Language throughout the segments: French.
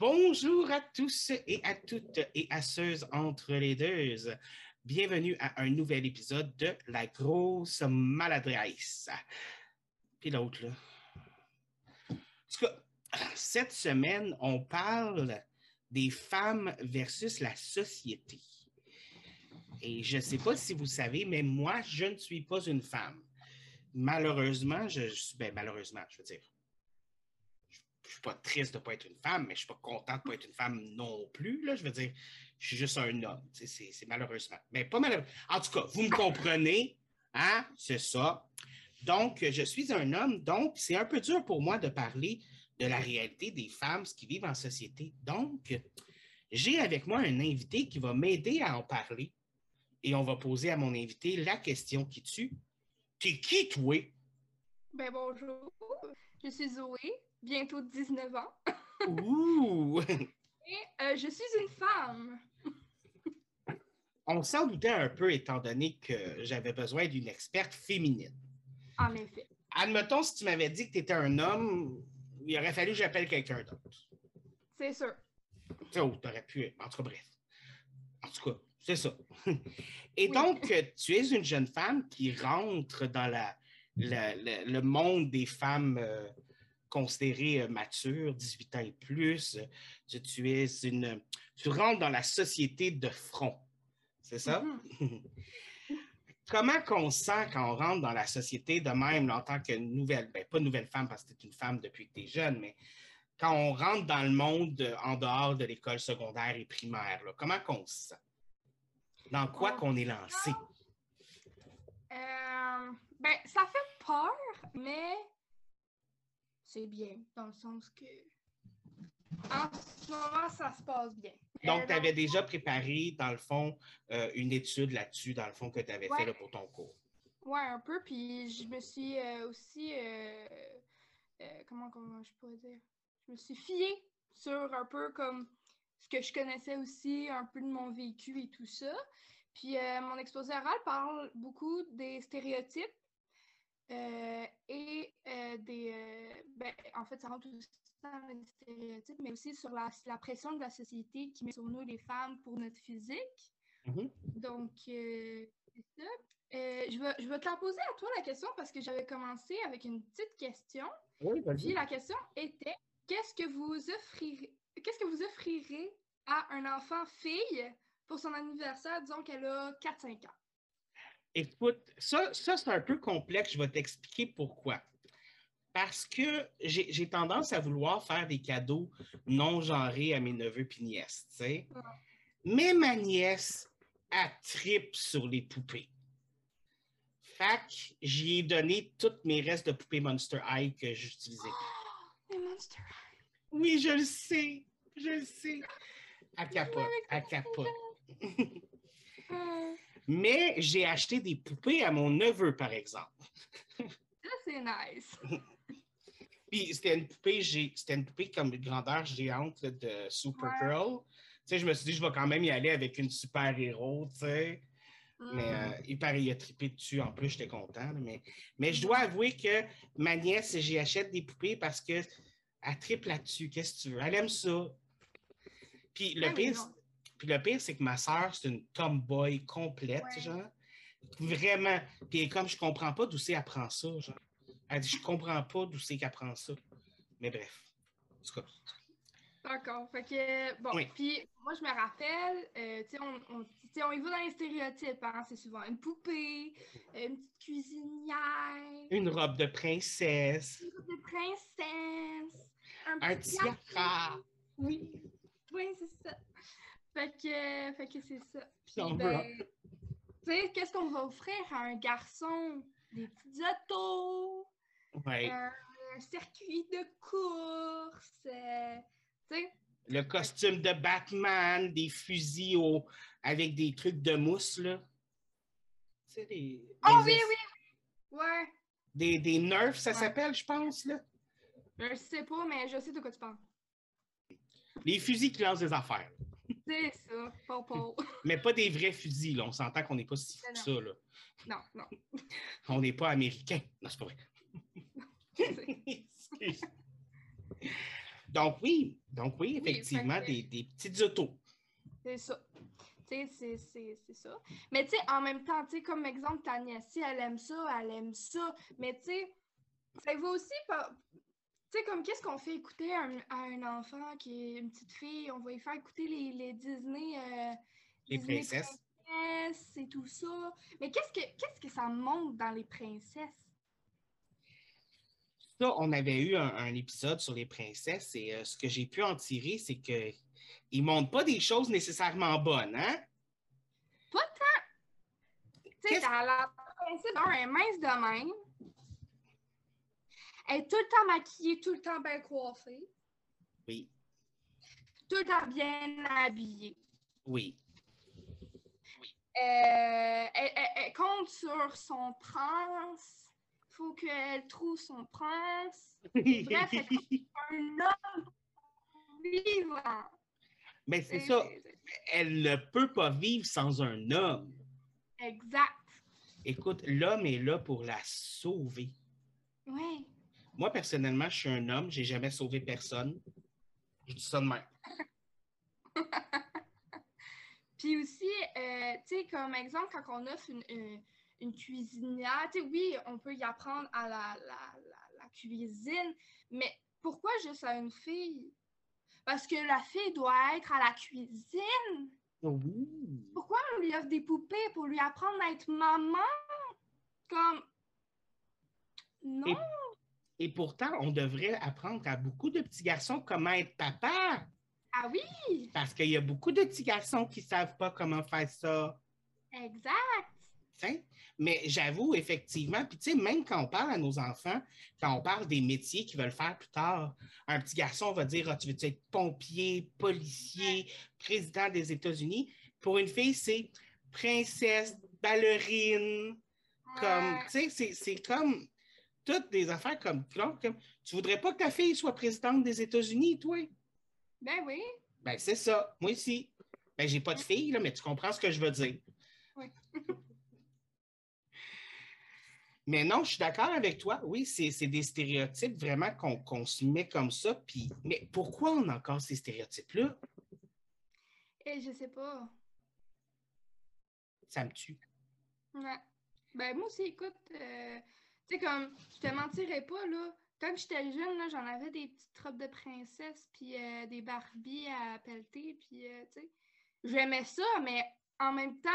Bonjour à tous et à toutes et à ceux entre les deux. Bienvenue à un nouvel épisode de La grosse maladresse. Puis l'autre, là. En tout cas, cette semaine, on parle des femmes versus la société. Et je ne sais pas si vous savez, mais moi, je ne suis pas une femme. Malheureusement, je, ben, malheureusement, je veux dire, je suis pas triste de ne pas être une femme, mais je suis pas content de ne pas être une femme non plus. Là. Je veux dire, je suis juste un homme. C'est malheureusement. Mais pas malheureusement. En tout cas, vous me comprenez, hein? C'est ça. Donc, je suis un homme, donc c'est un peu dur pour moi de parler de la réalité des femmes qui vivent en société. Donc, j'ai avec moi un invité qui va m'aider à en parler et on va poser à mon invité la question qui tue. T'es qui, toi? Ben bonjour, je suis Zoé, bientôt 19 ans. Ouh! Et euh, je suis une femme. On s'en doutait un peu étant donné que j'avais besoin d'une experte féminine. En effet. Admettons, si tu m'avais dit que tu étais un homme, il aurait fallu que j'appelle quelqu'un d'autre. C'est sûr. Oh, t'aurais pu. En tout cas, bref. En tout cas, c'est ça. Et donc, tu es une jeune femme qui rentre dans la, le monde des femmes euh, considéré euh, mature, 18 ans et plus. Tu, tu, es une, tu rentres dans la société de front. C'est ça? Mm-hmm. Comment qu'on sent quand on rentre dans la société de même en tant que nouvelle, ben, pas nouvelle femme parce que tu es une femme depuis que tu es jeune, mais quand on rentre dans le monde en dehors de l'école secondaire et primaire, comment qu'on se sent? Dans quoi qu'on est lancé? Euh, ben, ça fait peur, mais c'est bien, dans le sens que en ce moment, ça se passe bien. Donc, tu avais déjà préparé, dans le fond, euh, une étude là-dessus, dans le fond, que tu avais fait pour ton cours? Oui, un peu. Puis, je me suis euh, aussi. Euh, comment, comment je pourrais dire? Je me suis fiée sur un peu comme ce que je connaissais aussi, un peu de mon vécu et tout ça. Puis, mon exposé oral parle beaucoup des stéréotypes euh, et euh, des. Euh, ben, en fait, ça rentre aussi dans les stéréotypes, mais aussi sur la, la, pression de la société qui met sur nous les femmes pour notre physique. Mm-hmm. Donc, c'est ça. je, vais, je vais te la poser à toi la question parce que j'avais commencé avec une petite question. Oui, Puis la question était qu'est-ce que vous offrirez qu'est-ce que vous offrirez à un enfant fille pour son anniversaire, disons qu'elle a 4-5 ans? Écoute, ça, ça c'est un peu complexe. Je vais t'expliquer pourquoi. Parce que j'ai tendance à vouloir faire des cadeaux non genrés à mes neveux et nièces. sais. Mais ma nièce, a tripe sur les poupées. Fait j'y ai donné tous mes restes de poupées Monster High que j'utilisais. les Monster High. Oui, je le sais. Je le sais. À capote. À capote. Mais j'ai acheté des poupées à mon neveu, par exemple. Ça, c'est nice. Puis c'était une poupée, c'était une poupée comme grandeur géante de Supergirl. Tu sais, je me suis dit, je vais quand même y aller avec une super-héros, tu sais. Mais mm. euh, il paraît, il a trippé dessus. En plus, j'étais content. Mais, mais je dois avouer que ma nièce, j'y achète des poupées parce qu'elle tripe là-dessus. Qu'est-ce que tu veux? Elle aime ça. Puis le pire, puis le pire, c'est que ma soeur, c'est une tomboy complète, genre. Vraiment. Puis comme je comprends pas d'où c'est qu'elle apprend ça, genre. Elle dit, je comprends pas d'où c'est qu'elle apprend ça. Mais bref. En tout cas. D'accord. Fait que, bon, puis moi, je me rappelle, euh, tu sais, on, on, on, y va dans les stéréotypes, hein? C'est souvent une poupée, euh, une petite cuisinière. Une robe de princesse. Une robe de princesse. Un, un tiara. Oui. Oui, c'est ça. Fait que, fait que c'est ça. Puis, ben, tu sais, qu'est-ce qu'on va offrir à un garçon? Des petits autos, ouais. un circuit de course, euh, tu sais. Le costume de Batman, des fusils au... avec des trucs de mousse, là. Tu sais, des... Oh oui, oui! Ouais. Des, des nerfs, ça s'appelle, je pense, là. Je sais pas, mais je sais de quoi tu parles. Les fusils qui lancent des affaires. C'est ça, Mais pas des vrais fusils, là. On s'entend qu'on n'est pas si fou que ça, là. Non, non. On n'est pas américain. Non, c'est pas vrai. Donc oui, Donc oui, effectivement, des, des petites autos. C'est ça. Tu sais, c'est ça. Mais tu sais, en même temps, tu sais, comme exemple, ta nièce, elle aime ça, elle aime ça. Mais tu sais, ça va aussi pas. Tu sais, comme qu'est-ce qu'on fait écouter à un, enfant qui est une petite fille? On va lui faire écouter les, les Disney. Euh, les princesses. et tout ça. Mais qu'est-ce que qu'est-ce que ça montre dans les princesses? Ça, on avait eu un, épisode sur les princesses et euh, ce que j'ai pu en tirer, c'est que ils montrent pas des choses nécessairement bonnes, hein? Pas tant. Tu sais, la princesse, est mince de même. Elle est tout le temps maquillée, tout le temps bien coiffée. Oui. Tout le temps bien habillée. Oui. Euh, elle, compte sur son prince. Il faut qu'elle trouve son prince. Bref, elle un homme vivant. Mais c'est ça. Elle ne peut pas vivre sans un homme. Exact. Écoute, l'homme est là pour la sauver. Oui. Moi, personnellement, je suis un homme, j'ai jamais sauvé personne. Je dis ça de même. Puis aussi, euh, tu sais, comme exemple, quand on offre une, une, cuisinière, tu sais, oui, on peut y apprendre à la, la, la, cuisine, mais pourquoi juste à une fille? Parce que la fille doit être à la cuisine. Oui. Pourquoi on lui offre des poupées pour lui apprendre à être maman? Comme. Non. Et, pourtant, on devrait apprendre à beaucoup de petits garçons comment être papa. Ah oui! Parce qu'il y a beaucoup de petits garçons qui ne savent pas comment faire ça. Exact. Mais j'avoue, effectivement, puis tu sais, même quand on parle à nos enfants, quand on parle des métiers qu'ils veulent faire plus tard, un petit garçon va dire ah, Tu veux être pompier, policier, président des États-Unis? Pour une fille, c'est princesse, ballerine. Comme, tu sais, c'est comme toutes des affaires comme, comme. Tu voudrais pas que ta fille soit présidente des États-Unis, toi? Ben oui. Ben c'est ça. Moi aussi. Ben, j'ai pas de fille, là, mais tu comprends ce que je veux dire. Oui. Mais non, je suis d'accord avec toi. Oui, c'est des stéréotypes vraiment qu'on se met comme ça. Puis, mais pourquoi on a encore ces stéréotypes-là? Et eh, je sais pas. Ça me tue. Ouais. Ben, moi aussi, écoute, euh, tu sais, comme, je te mentirais pas, là. Quand j'étais jeune, j'en avais des petites robes de princesse, puis euh, des Barbie à pelleter, puis, euh, tu sais, j'aimais ça, mais en même temps,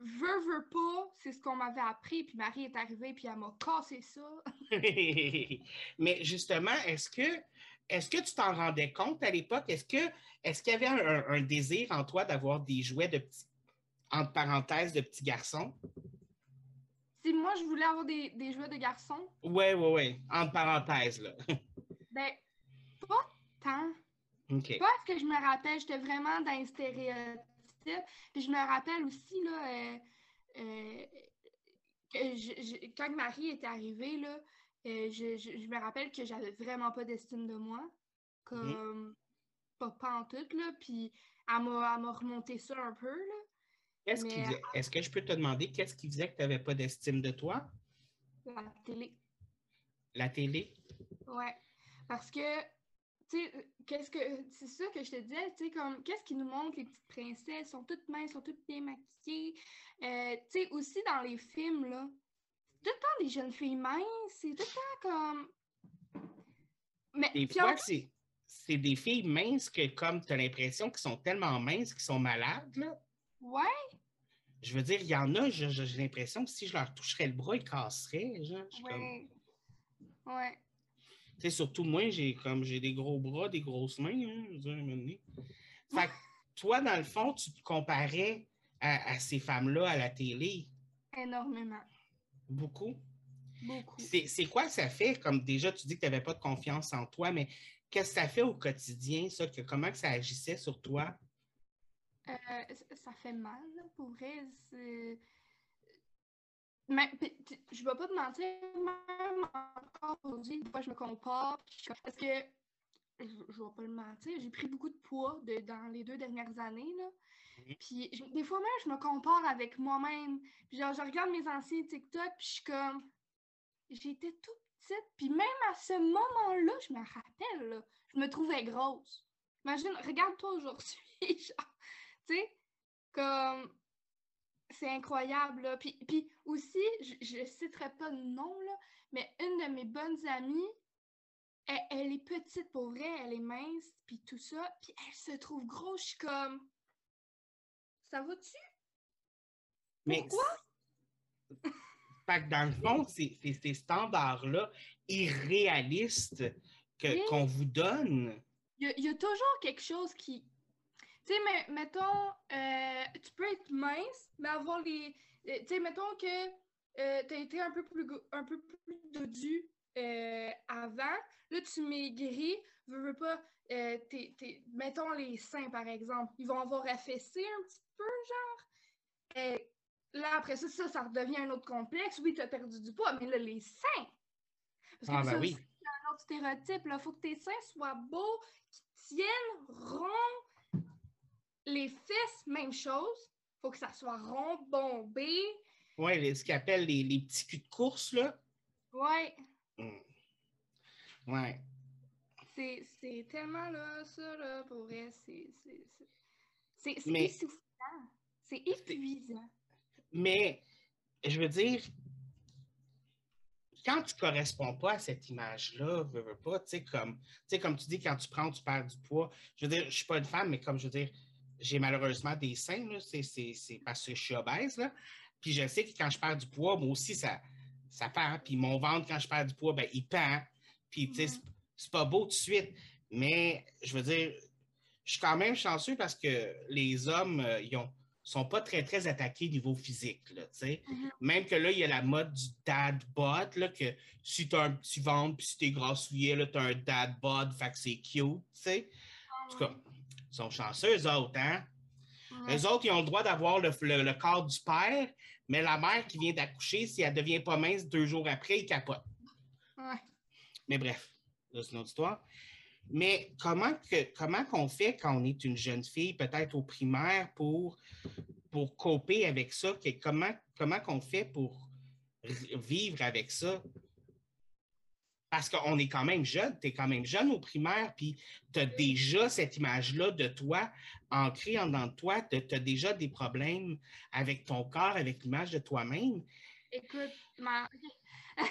veux, veux pas, c'est ce qu'on m'avait appris, puis Marie est arrivée, puis elle m'a cassé ça. Mais justement, est-ce que est-ce que tu t'en rendais compte à l'époque? Est-ce que est-ce qu'il y avait un, désir en toi d'avoir des jouets de petits, entre parenthèses, de petits garçons? Si moi je voulais avoir des, jouets de garçons? Oui, oui, oui. Entre parenthèses, là. ben, pas tant. Pas ce que je me rappelle, j'étais vraiment dans un stéréotype puis je me rappelle aussi, là, euh, euh, que quand Marie est arrivée, là, euh, je, me rappelle que j'avais vraiment pas d'estime de moi. Comme pas, en tout, là. Puis elle m'a remonté ça un peu, là. Est-ce que je peux te demander qu'est-ce qui faisait que tu n'avais pas d'estime de toi? La télé. La télé? Ouais. Parce que qu'est-ce que c'est ça que je te disais, tu sais, comme qu'est-ce qui nous montre les petites princesses, sont toutes minces, sont toutes bien maquillées. Euh, tu sais, aussi dans les films, là, tout le temps des jeunes filles minces, c'est tout le temps comme. Mais des fois, c'est des filles minces que, comme tu as l'impression qu'elles sont tellement minces qu'elles sont malades, là. Ouais. Je veux dire, il y en a, j'ai l'impression que si je leur toucherais le bras, ils casseraient. Genre, ouais. Ouais surtout moi, j'ai comme j'ai des gros bras, des grosses mains, hein, je veux Fait que toi, dans le fond, tu te comparais à, ces femmes-là à la télé? Énormément. Beaucoup? Beaucoup. C'est quoi ça fait? Comme déjà, tu dis que tu n'avais pas de confiance en toi, mais qu'est-ce que ça fait au quotidien, ça? Que, comment que ça agissait sur toi? Euh, ça fait mal, pour vrai. Mais je vais pas te mentir, même encore aujourd'hui, des fois je me compare, parce que je, ne vais pas le mentir, j'ai pris beaucoup de poids de, dans les deux dernières années. Là. Puis des fois même, je me compare avec moi-même. Puis genre, je regarde mes anciens TikTok, puis je suis comme. J'étais tout petite. Puis même à ce moment-là, je me rappelle, là, je me trouvais grosse. Imagine, regarde-toi aujourd'hui, genre, tu sais, comme, c'est incroyable, là. Puis, puis aussi, je ne citerai pas de nom, là, mais une de mes bonnes amies, elle, elle, est petite pour vrai, elle est mince, puis tout ça, puis elle se trouve grosse, je suis comme, ça va-tu? Pourquoi? Fait que dans le fond, c'est ces standards-là irréalistes qu'on vous donne. Il y, a, toujours quelque chose qui. Tu sais, mais, mettons, euh, tu peux être mince, mais avoir les. Euh, tu sais, mettons que euh, tu as été un peu plus, un peu plus dodu avant. Là, tu maigris, veux, veux pas. mettons les seins, par exemple. Ils vont avoir affaissé un petit peu, genre. Là, après ça, ça, ça redevient un autre complexe. Oui, tu as perdu du poids, mais là, les seins. Parce que ah, ben oui. c'est un autre stéréotype. Il faut que tes seins soient beaux, qu'ils tiennent, ronds. Les fesses, même chose. Il faut que ça soit rond, bombé. Oui, ce qu'ils appellent les, les, petits culs de course, là. Oui. Ouais. C'est tellement là, ça, là, pour vrai, c'est. C'est Mais... C'est épuisant. Mais, je veux dire, quand tu ne corresponds pas à cette image-là, veux, pas, tu sais, comme, comme tu dis, quand tu prends, tu perds du poids. Je veux dire, je ne suis pas une femme, mais comme je veux dire, j'ai malheureusement des seins, c'est parce que je suis obèse, là. Puis je sais que quand je perds du poids, moi aussi, ça, ça perd. Puis mon ventre, quand je perds du poids, ben, il perd. Puis, tu sais, c'est pas beau tout de suite. Mais, je veux dire, je suis quand même chanceux parce que les hommes, euh, ils ont sont pas très, très attaqués niveau physique. Là, mm-hmm. Même que là, il y a la mode du dad bod, là, que si tu as un petit ventre puis si tu es grassouillé, tu as un dad bod, fait que c'est cute. sais. En tout cas, ils sont chanceux, eux autres. Hein? Eux autres, ils ont le droit d'avoir le, le, corps du père, mais la mère qui vient d'accoucher, si elle ne devient pas mince deux jours après, ils capote. Mais bref, c'est une autre histoire. Mais comment que comment qu'on fait quand on est une jeune fille, peut-être au primaire, pour, pour coper avec ça? comment comment qu'on fait pour vivre avec ça? Parce qu'on est quand même jeune, tu es quand même jeune au primaire, puis tu as déjà cette image-là de toi ancrée en toi, tu as déjà des problèmes avec ton corps, avec l'image de toi-même. Écoute, ma...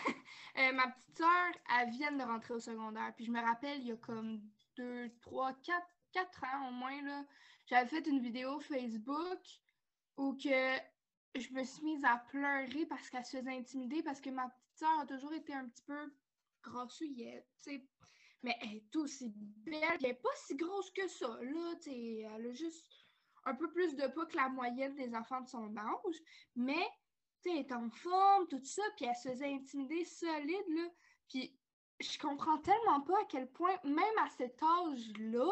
Euh, ma petite soeur, elle vient de rentrer au secondaire. Puis je me rappelle, il y a comme deux, trois, quatre, quatre ans au moins, j'avais fait une vidéo Facebook où que je me suis mise à pleurer parce qu'elle se faisait intimider parce que ma petite soeur a toujours été un petit peu grassouillette. Mais elle est aussi belle. Elle n'est pas si grosse que ça, là, tu sais. Elle a juste un peu plus de poids que la moyenne des enfants de son âge. Mais elle est en forme, tout ça, puis elle se faisait intimider solide, là. Puis je comprends tellement pas à quel point, même à cet âge-là,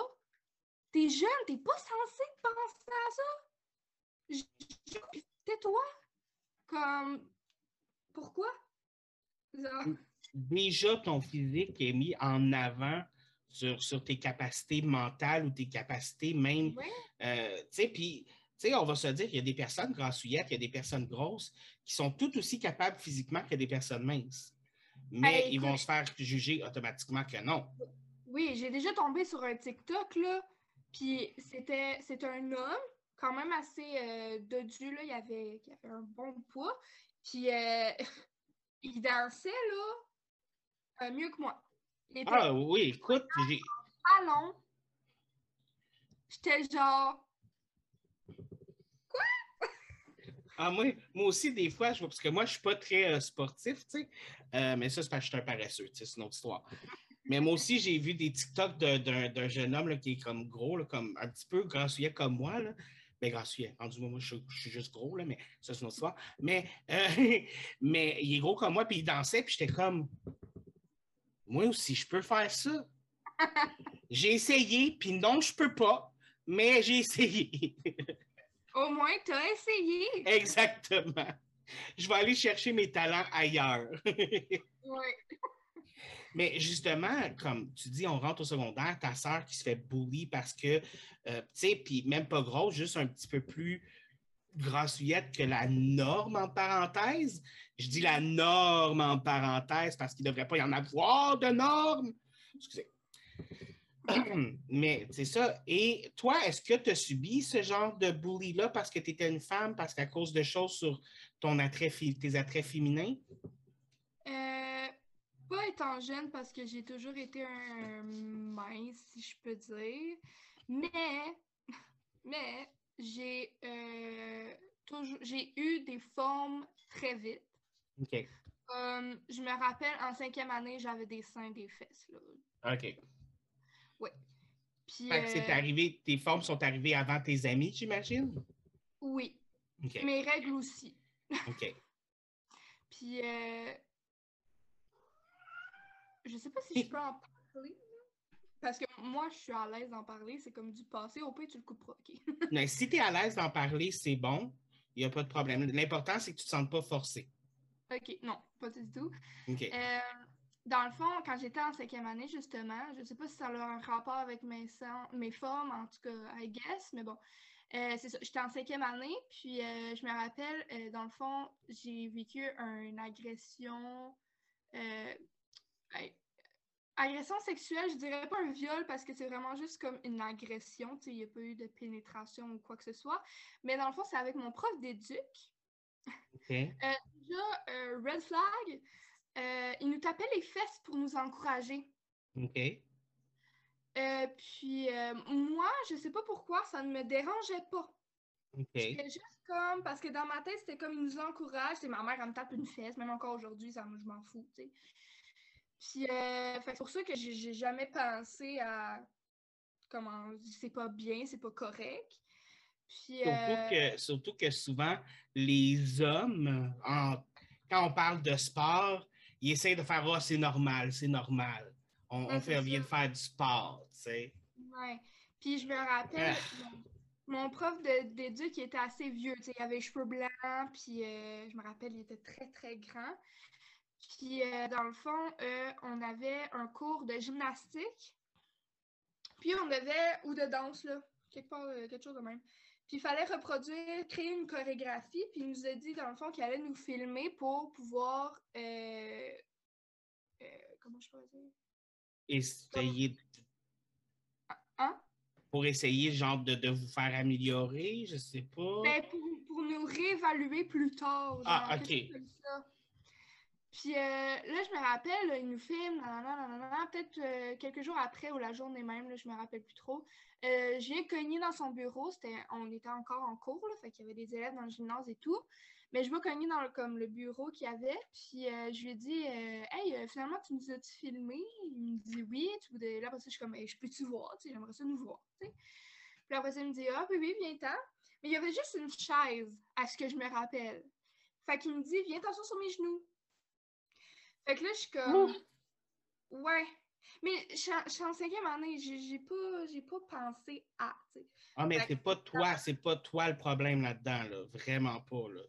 t'es jeune, t'es pas censé penser à ça. Tais-toi. Comme, pourquoi? Déjà, ton physique est mis en avant sur, sur tes capacités mentales ou tes capacités même. Euh, tu sais, puis on va se dire qu'il y a des personnes grassouillettes, il y a des personnes grosses qui sont tout aussi capables physiquement que des personnes minces. Mais ils vont se faire juger automatiquement que non. Oui, j'ai déjà tombé sur un TikTok, là, puis c'était un homme quand même assez euh, dodu, là, il avait, il avait un bon poids, puis euh, il dansait, là, euh, mieux que moi. ah oui, écoute, j'ai... Allons. J'étais genre, Ah, moi, moi aussi, des fois, je vois, parce que moi, je ne suis pas très euh, sportif, tu sais. Euh, mais ça, c'est parce que je suis un paresseux, tu sais, c'est une autre histoire. Mais moi aussi, j'ai vu des TikTok d'un jeune homme là, qui est comme gros, là, comme un petit peu grassouillet comme moi. Là. Ben, grassouillet. En moi, je, suis juste gros, là, mais ça, c'est une autre histoire. Mais, euh, mais il est gros comme moi, puis il dansait, puis j'étais comme, moi aussi, je peux faire ça. j'ai essayé, puis non, je peux pas, mais j'ai essayé. Au moins, tu as essayé. Exactement. Je vais aller chercher mes talents ailleurs. oui. Mais justement, comme tu dis, on rentre au secondaire, ta sœur qui se fait bully parce que, euh, tu sais, puis même pas grosse, juste un petit peu plus grassouillette que la norme en parenthèse? Je dis la norme en parenthèse parce qu'il ne devrait pas y en avoir de normes. Excusez. Mais c'est ça. Et toi, est-ce que tu as subi ce genre de bully-là parce que tu étais une femme, parce qu'à cause de choses sur ton attrait, tes attraits féminins? Euh, pas étant jeune parce que j'ai toujours été un mince, si je peux dire. Mais, mais j'ai euh, toujours j'ai eu des formes très vite. OK. je me rappelle, en cinquième année, j'avais des seins, des fesses. Là. OK. Oui. c'est euh, arrivé, tes formes sont arrivées avant tes amis, j'imagine? Oui. Mes règles aussi. OK. Puis, euh, je sais pas si je peux en parler. Parce que moi, je suis à l'aise d'en parler. C'est comme du passé. Au pire, tu le couperas. OK? Mais si tu es à l'aise d'en parler, c'est bon. Il n'y a pas de problème. L'important, c'est que tu ne te sentes pas forcé. OK. Non, pas du tout. OK. Euh, dans le fond, quand j'étais en cinquième année, justement, je ne sais pas si ça a un rapport avec mes, mes formes, en tout cas, I guess, mais bon. Euh, c'est ça, j'étais en cinquième année, puis euh, je me rappelle, euh, dans le fond, j'ai vécu une agression, agression sexuelle, je dirais pas un viol parce que c'est vraiment juste comme une agression, tu sais, il n'y a pas eu de pénétration ou quoi que ce soit, mais dans le fond, c'est avec mon prof d'éduc. déjà, red flag, euh, il nous tapait les fesses pour nous encourager. OK. Euh, puis euh, moi, je sais pas pourquoi, ça ne me dérangeait pas. OK. C'était juste comme, parce que dans ma tête, c'était comme, il nous encourage. C'est ma mère, elle me tape une fesse, même encore aujourd'hui, ça, je m'en fous, tu sais. Puis, c'est pour ça que j'ai jamais pensé à, comment, c'est pas bien, c'est pas correct. Puis, surtout, que, surtout que souvent, les hommes, quand on parle de sport, il essaie de faire, oh, c'est normal, c'est normal. On, fait, vient de faire du sport, tu sais. Ouais. Puis je me rappelle, ah. mon, prof d'éduc, il était assez vieux, tu sais, il avait les cheveux blancs, puis euh, je me rappelle, il était très, très grand. Puis euh, dans le fond, euh, on avait un cours de gymnastique, puis on avait, ou de danse, là, quelque part, quelque chose de même. Puis il fallait reproduire, créer une chorégraphie. Puis il nous a dit, dans le fond, qu'il allait nous filmer pour pouvoir. Euh, euh, comment je peux dire? Essayer. Hein? Pour essayer, genre, de, vous faire améliorer, je sais pas. Ben, pour, pour nous réévaluer plus tard. ah, OK. Puis euh, là, je me rappelle, il nous filme, peut-être quelques jours après ou la journée même, là, je me rappelle plus trop. Euh, je viens cogner dans son bureau, on était encore en cours, là, fait qu'il y avait des élèves dans le gymnase et tout. Mais je vais cogner dans le, comme le bureau qu'il y avait, puis euh, je lui ai dit euh, Hey, finalement, tu nous as-tu filmé? Il me dit Oui. Tu Là, après ça, je suis comme Je peux-tu voir J'aimerais ça nous voir. Puis après ça, il me dit Ah, oui, oui, viens-t'en. Mais il y avait juste une chaise, à ce que je me rappelle. Fait qu'il me dit Viens t'asseoir sur mes genoux. Fait que là, je suis comme Ouais. Mais je suis en cinquième année, j'ai pas, pas pensé à. Ah, mais c'est pas toi, c'est pas toi le problème là-dedans, là. Vraiment pas, là.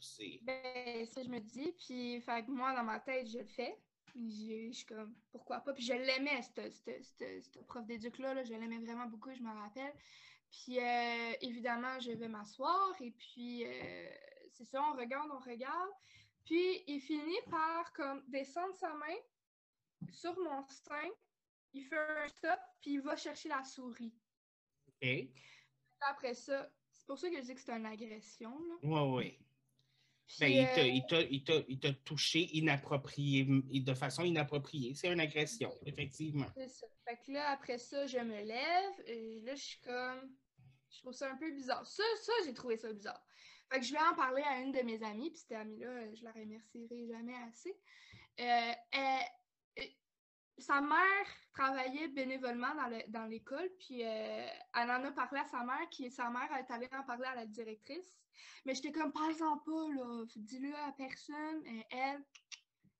Ben, ça, je me dis. Puis, fait moi, dans ma tête, je le fais. Je suis comme, pourquoi pas? Puis je l'aimais, ce prof d'éduc-là, là, je l'aimais vraiment beaucoup, je me rappelle. Puis euh, évidemment, je vais m'asseoir et puis euh, c'est ça, on regarde, on regarde. Puis il finit par comme descendre sa main sur mon sein il fait un stop, puis il va chercher la souris. OK. Après ça, c'est pour ça que je dis que c'est une agression. Là. Oui, oui. Ben, euh, il t'a touché inapproprié, de façon inappropriée. C'est une agression, effectivement. C'est ça. Fait que là, après ça, je me lève. Et là, je suis comme. Je trouve ça un peu bizarre. Ça, ça j'ai trouvé ça bizarre. Je vais en parler à une de mes amies, puis cette amie-là, je la remercierai jamais assez. Euh, elle, sa mère travaillait bénévolement dans l'école, puis euh, elle en a parlé à sa mère, qui sa mère est allée en parler à la directrice. Mais j'étais comme, parle-en pas, là, dis-le à personne. Et elle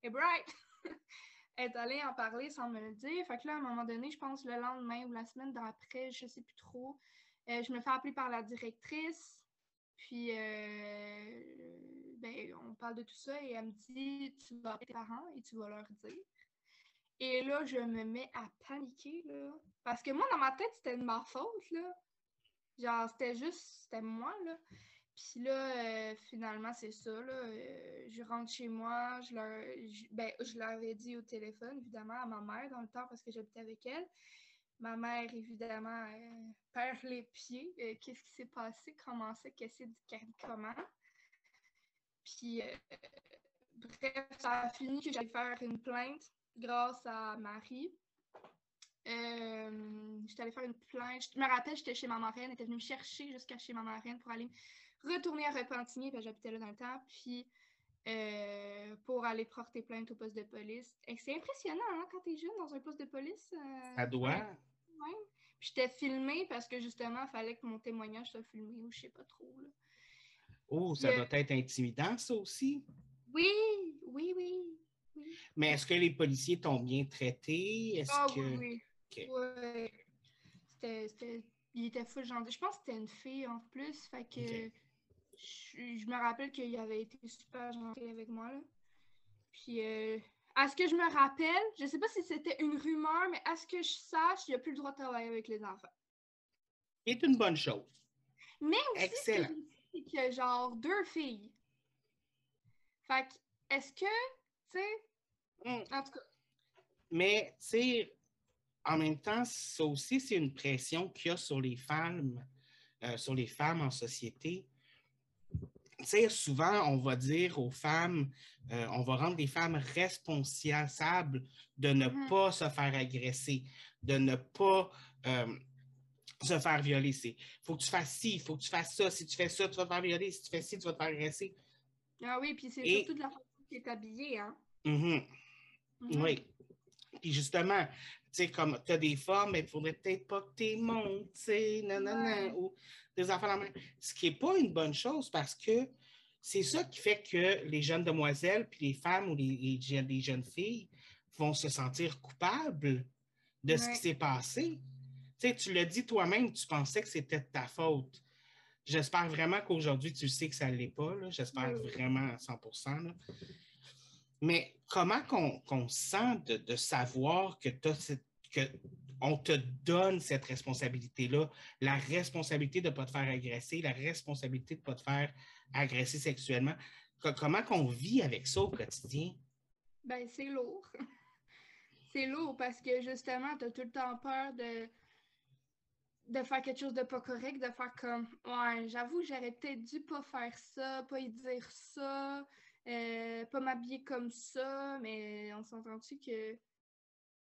est bright! elle est allée en parler sans me le dire. Fait que là, à un moment donné, je pense le lendemain ou la semaine d'après, je sais plus trop, euh, je me fais appeler par la directrice. Puis, euh, ben, on parle de tout ça et elle me dit, tu vas appeler tes parents et tu vas leur dire. Et là, je me mets à paniquer, là. Parce que moi, dans ma tête, c'était de ma faute, là. Genre, c'était juste, c'était moi, là. Puis là, euh, finalement, c'est ça. Là, euh, je rentre chez moi, je leur, je, ben, je l'avais dit au téléphone, évidemment, à ma mère dans le temps parce que j'habitais avec elle. Ma mère, évidemment, euh, perd les pieds. Qu'est-ce qui s'est passé? Comment ça? Qu'est-ce comment? Puis, bref, ça a fini que j'allais faire une plainte grâce à Marie. j'étais allée faire une plainte. Je me rappelle, j'étais chez ma marraine, elle était venue me chercher jusqu'à chez ma marraine pour aller retourner à Repentigny, parce que j'habitais là dans le temps, puis euh, pour aller porter plainte au poste de police. C'est impressionnant, hein, quand t'es jeune dans un poste de police. Euh, ça doit. Puis j'étais filmée parce que justement, il fallait que mon témoignage soit filmé ou je sais pas trop. Là. Oh, ça doit être intimidant, ça aussi. Oui, oui, oui. Mais est-ce que les policiers t'ont bien traité? Est-ce ah, que... oui, oui. C'était... Il était full gentil. Je pense que c'était une fille en plus. Fait que je, me rappelle qu'il avait été super gentil avec moi. Là. Puis, euh, à ce que je me rappelle, je sais pas si c'était une rumeur, mais à ce que je sache, il a plus le droit de travailler avec les enfants. C'est une bonne chose. Mais aussi, Excellent. c'est qu'il y a genre deux filles. Fait que, est-ce que, tu sais, hmm. en tout cas. Mais, tu sais, en même temps, ça aussi, c'est une pression qu'il y a sur les femmes, euh, sur les femmes en société souvent, on va dire aux femmes, euh, on va rendre les femmes responsables de ne mm-hmm. pas se faire agresser, de ne pas euh, se faire violer. Il faut que tu fasses ci, il faut que tu fasses ça. Si tu fais ça, tu vas te faire violer. Si tu fais ci, tu vas te faire agresser. Ah oui, puis c'est surtout de la façon qui est habillée, hein? Mm-hmm. Mm-hmm. Oui. Puis justement, tu sais, comme tu as des formes, mais il faudrait peut-être pas que tu montes, tu sais, ou des enfants la main. Ce qui n'est pas une bonne chose parce que c'est ça qui fait que les jeunes demoiselles, puis les femmes ou les, les, jeunes filles vont se sentir coupables de ce qui s'est passé. Tu sais, tu l'as dit toi-même, tu pensais que c'était de ta faute. J'espère vraiment qu'aujourd'hui, tu sais que ça ne l'est pas. J'espère vraiment à 100 Mais comment qu'on sent de, savoir que, que on te donne cette responsabilité-là, la responsabilité de ne pas te faire agresser, la responsabilité de ne pas te faire agresser sexuellement. comment qu'on vit avec ça au quotidien? Ben, c'est lourd. c'est lourd parce que justement, tu as tout le temps peur de, de faire quelque chose de pas correct, de faire comme Ouais, j'avoue, j'aurais peut-être dû pas faire ça, pas y dire ça, euh, pas m'habiller comme ça, mais on s'entend-tu que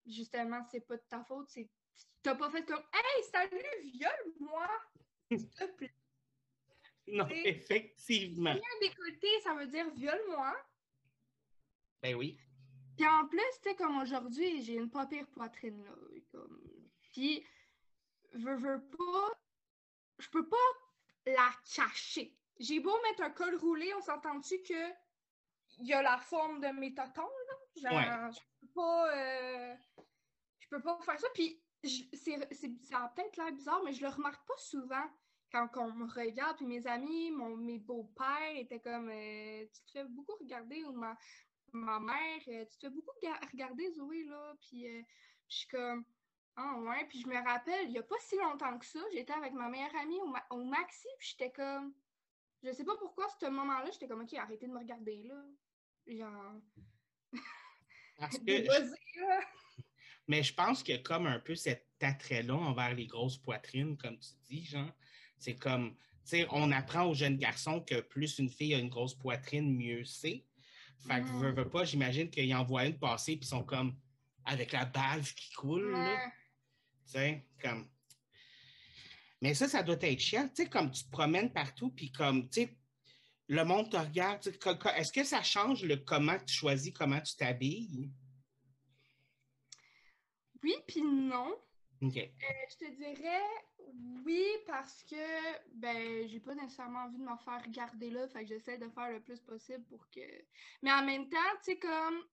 justement, c'est pas de ta faute. C'est... T'as pas fait comme Hey, salut, viole-moi! S'il te plaît. Non, effectivement. Bien décolleté, ça veut dire viole-moi. Ben oui. Puis en plus, tu sais, comme aujourd'hui, j'ai une pas pire poitrine, là. Comme... Puis, veux, veux pas, je peux pas la cacher. J'ai beau mettre un col roulé, on s'entend-tu que il y a la forme de mes totons, là? Genre, je peux pas. Euh, je peux pas faire ça. Puis, c'est, ça a peut-être l'air bizarre, mais je le remarque pas souvent quand on me regarde. Puis mes amis, mon, mes beaux-pères étaient comme euh, Tu te fais beaucoup regarder, ou ma, ma mère, euh, tu te fais beaucoup regarder, Zoé, là. Puis, je suis comme. Ah ouais, puis je me rappelle, il y a pas si longtemps que ça, j'étais avec ma meilleure amie au, au Maxi, puis j'étais comme. Je sais pas pourquoi, ce moment-là, j'étais comme, OK, arrêtez de me regarder, là. Genre. Parce que. Mais je pense que comme un peu cet attrait-là envers les grosses poitrines, comme tu dis, genre, c'est comme, tu sais, on apprend aux jeunes garçons que plus une fille a une grosse poitrine, mieux c'est. Fait que, veux, veux pas, j'imagine qu'ils en voient une passer, puis ils sont comme, avec la bave qui coule, Tu sais, comme. Mais ça, ça doit être chiant, tu sais, comme tu te promènes partout, puis comme, tu sais, le monde te regarde. Est-ce que ça change le comment tu choisis, comment tu t'habilles? Oui, puis non. OK. Euh, je te dirais oui parce que ben j'ai pas nécessairement envie de me faire regarder là, fait que j'essaie de faire le plus possible pour que. Mais en même temps, tu sais comme,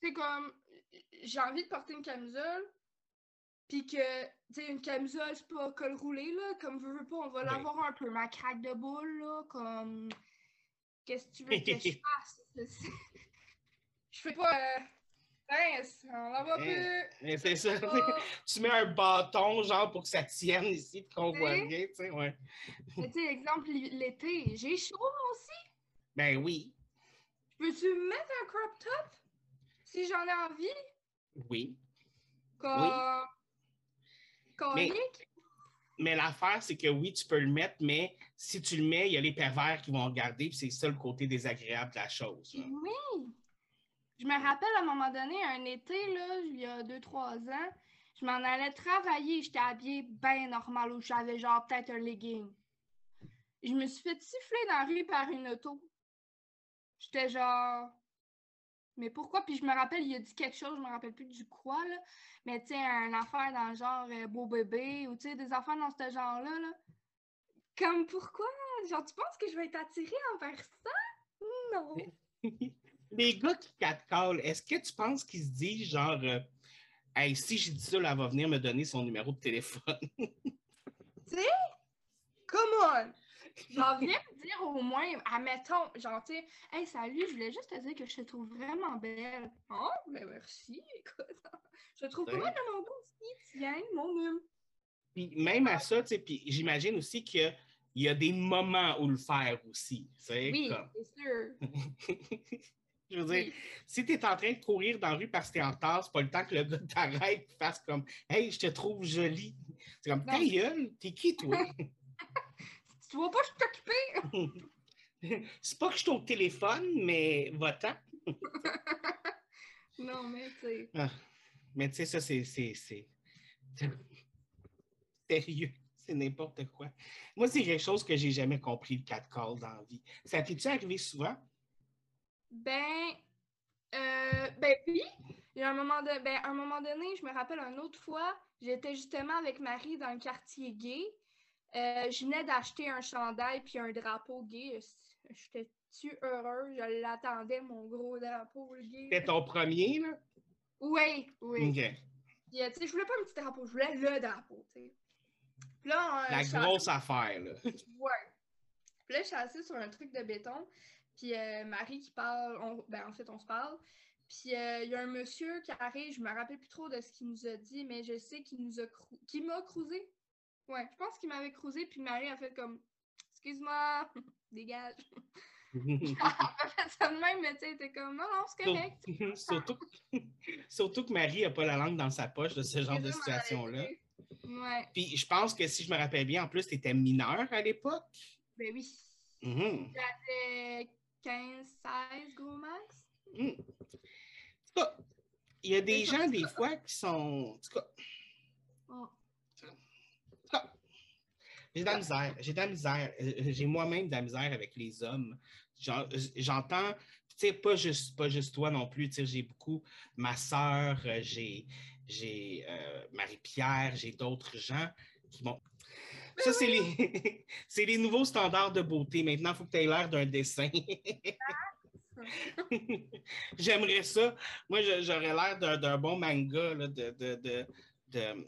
tu sais comme, j'ai envie de porter une camisole, puis que, tu sais, une camisole, c'est pas col roulé, là. Comme je veux pas, on va l'avoir un peu. Ma craque de boule, là, comme. Qu'est-ce que tu veux que je fasse? je fais pas. Euh, on la voit Eh, plus. Mais c'est ça. Tu mets un bâton, genre, pour que ça tienne ici, qu'on voit Oui. bien, tu sais, ouais. Mais tu sais, exemple, l'été, j'ai chaud moi aussi. Ben oui, Peux-tu me mettre un crop top si j'en ai envie? oui. Comme. Mais-? Mais l'affaire, c'est que oui, tu peux le mettre, mais si tu le mets, il y a les pervers qui vont regarder, puis c'est ça le côté désagréable de la chose. là. Oui. Je me rappelle à un moment donné, un été, là, il y a deux, trois ans, je m'en allais travailler. J'étais habillée bien normal où j'avais genre peut-être un legging. Je me suis fait siffler dans la rue par une auto. J'étais genre. Mais pourquoi? Puis je me rappelle, il a dit quelque chose, je me rappelle plus du quoi, là. Mais tu sais, un affaire dans le genre euh, beau bébé ou tu sais, des affaires dans ce genre-là, là. Comme pourquoi? Genre, tu penses que je vais être attirée envers ça? Non. Les gars qui catcallent, est-ce que tu penses qu'ils se disent genre, euh, hey, si j'ai dit ça, là, elle va venir me donner son numéro de téléphone? Come on! Genre, viens me dire au moins, admettons, genre, tu sais, hey, salut, je voulais juste te dire que je te trouve vraiment belle. Oh, ben merci, écoute. Je te trouve mal dans mon dos aussi. Tiens, mon hume. Puis même à ça, tu sais, puis j'imagine aussi qu'il y a des moments où le faire aussi. Oui, comme- c'est sûr. Je veux dire, Oui. si tu es en train de courir dans la rue parce que tu es en retard, c'est pas le temps que le gars t'arrête et fasse comme Hey, je te trouve jolie. C'est comme. Ta gueule, t'es qui toi? Tu vois pas, je suis occupée? c'est pas que je suis au téléphone, mais va-t'en. Non, mais tu sais. Ah, Mais tu sais, ça, c'est. c'est- c'est- Sérieux, c'est n'importe quoi. Moi, c'est quelque chose que j'ai jamais compris, le catcall dans la vie. Ça t'est-tu arrivé souvent? Ben, euh, ben oui. Il y a un moment, de, ben, un moment donné, je me rappelle une autre fois, j'étais justement avec Marie dans le quartier gay. Euh, je venais d'acheter un chandail puis un drapeau gay. J'étais-tu heureuse? Je l'attendais, mon gros drapeau gay. C'était ton premier, là? Oui, oui. OK. Puis, euh, tu sais, je voulais pas un petit drapeau, je voulais le drapeau, tu sais. Puis là, euh, La grosse affaire, là. Ouais. Puis là, je suis assise sur un truc de béton. Puis euh, Marie qui parle, on- ben en fait, on se parle. Puis euh, il y a un monsieur qui arrive, je me rappelle plus trop de ce qu'il nous a dit, mais je sais qu'il nous a qu'il m'a cruisé. Ouais, je pense qu'il m'avait cruisé, puis Marie a fait comme Excuse-moi, dégage. Elle a fait ça de même, mais tu sais, était comme Non, non, c'est correct. surtout, surtout que Marie n'a pas la langue dans sa poche de ce genre de situation-là. Ouais, Puis je pense que si je me rappelle bien, en plus, tu étais mineur à l'époque. ben oui. Mhm. J'avais 15, 16, gros max. Mhm. En tout cas, il y a des gens, des fois, qui sont. En tout cas, Oh. en tout cas, j'ai de la misère. J'ai de la misère. Euh, J'ai moi-même de la misère avec les hommes. J'en- J'entends, tu sais, pas juste, pas juste toi non plus. Tu sais, j'ai beaucoup ma sœur, euh, j'ai j'ai euh, Marie-Pierre, j'ai d'autres gens qui m'ont. Ça, c'est les, les nouveaux standards de beauté. Maintenant, il faut que tu aies l'air d'un dessin. J'aimerais ça. Moi, j'aurais l'air d'un bon manga. Là, de, de, de,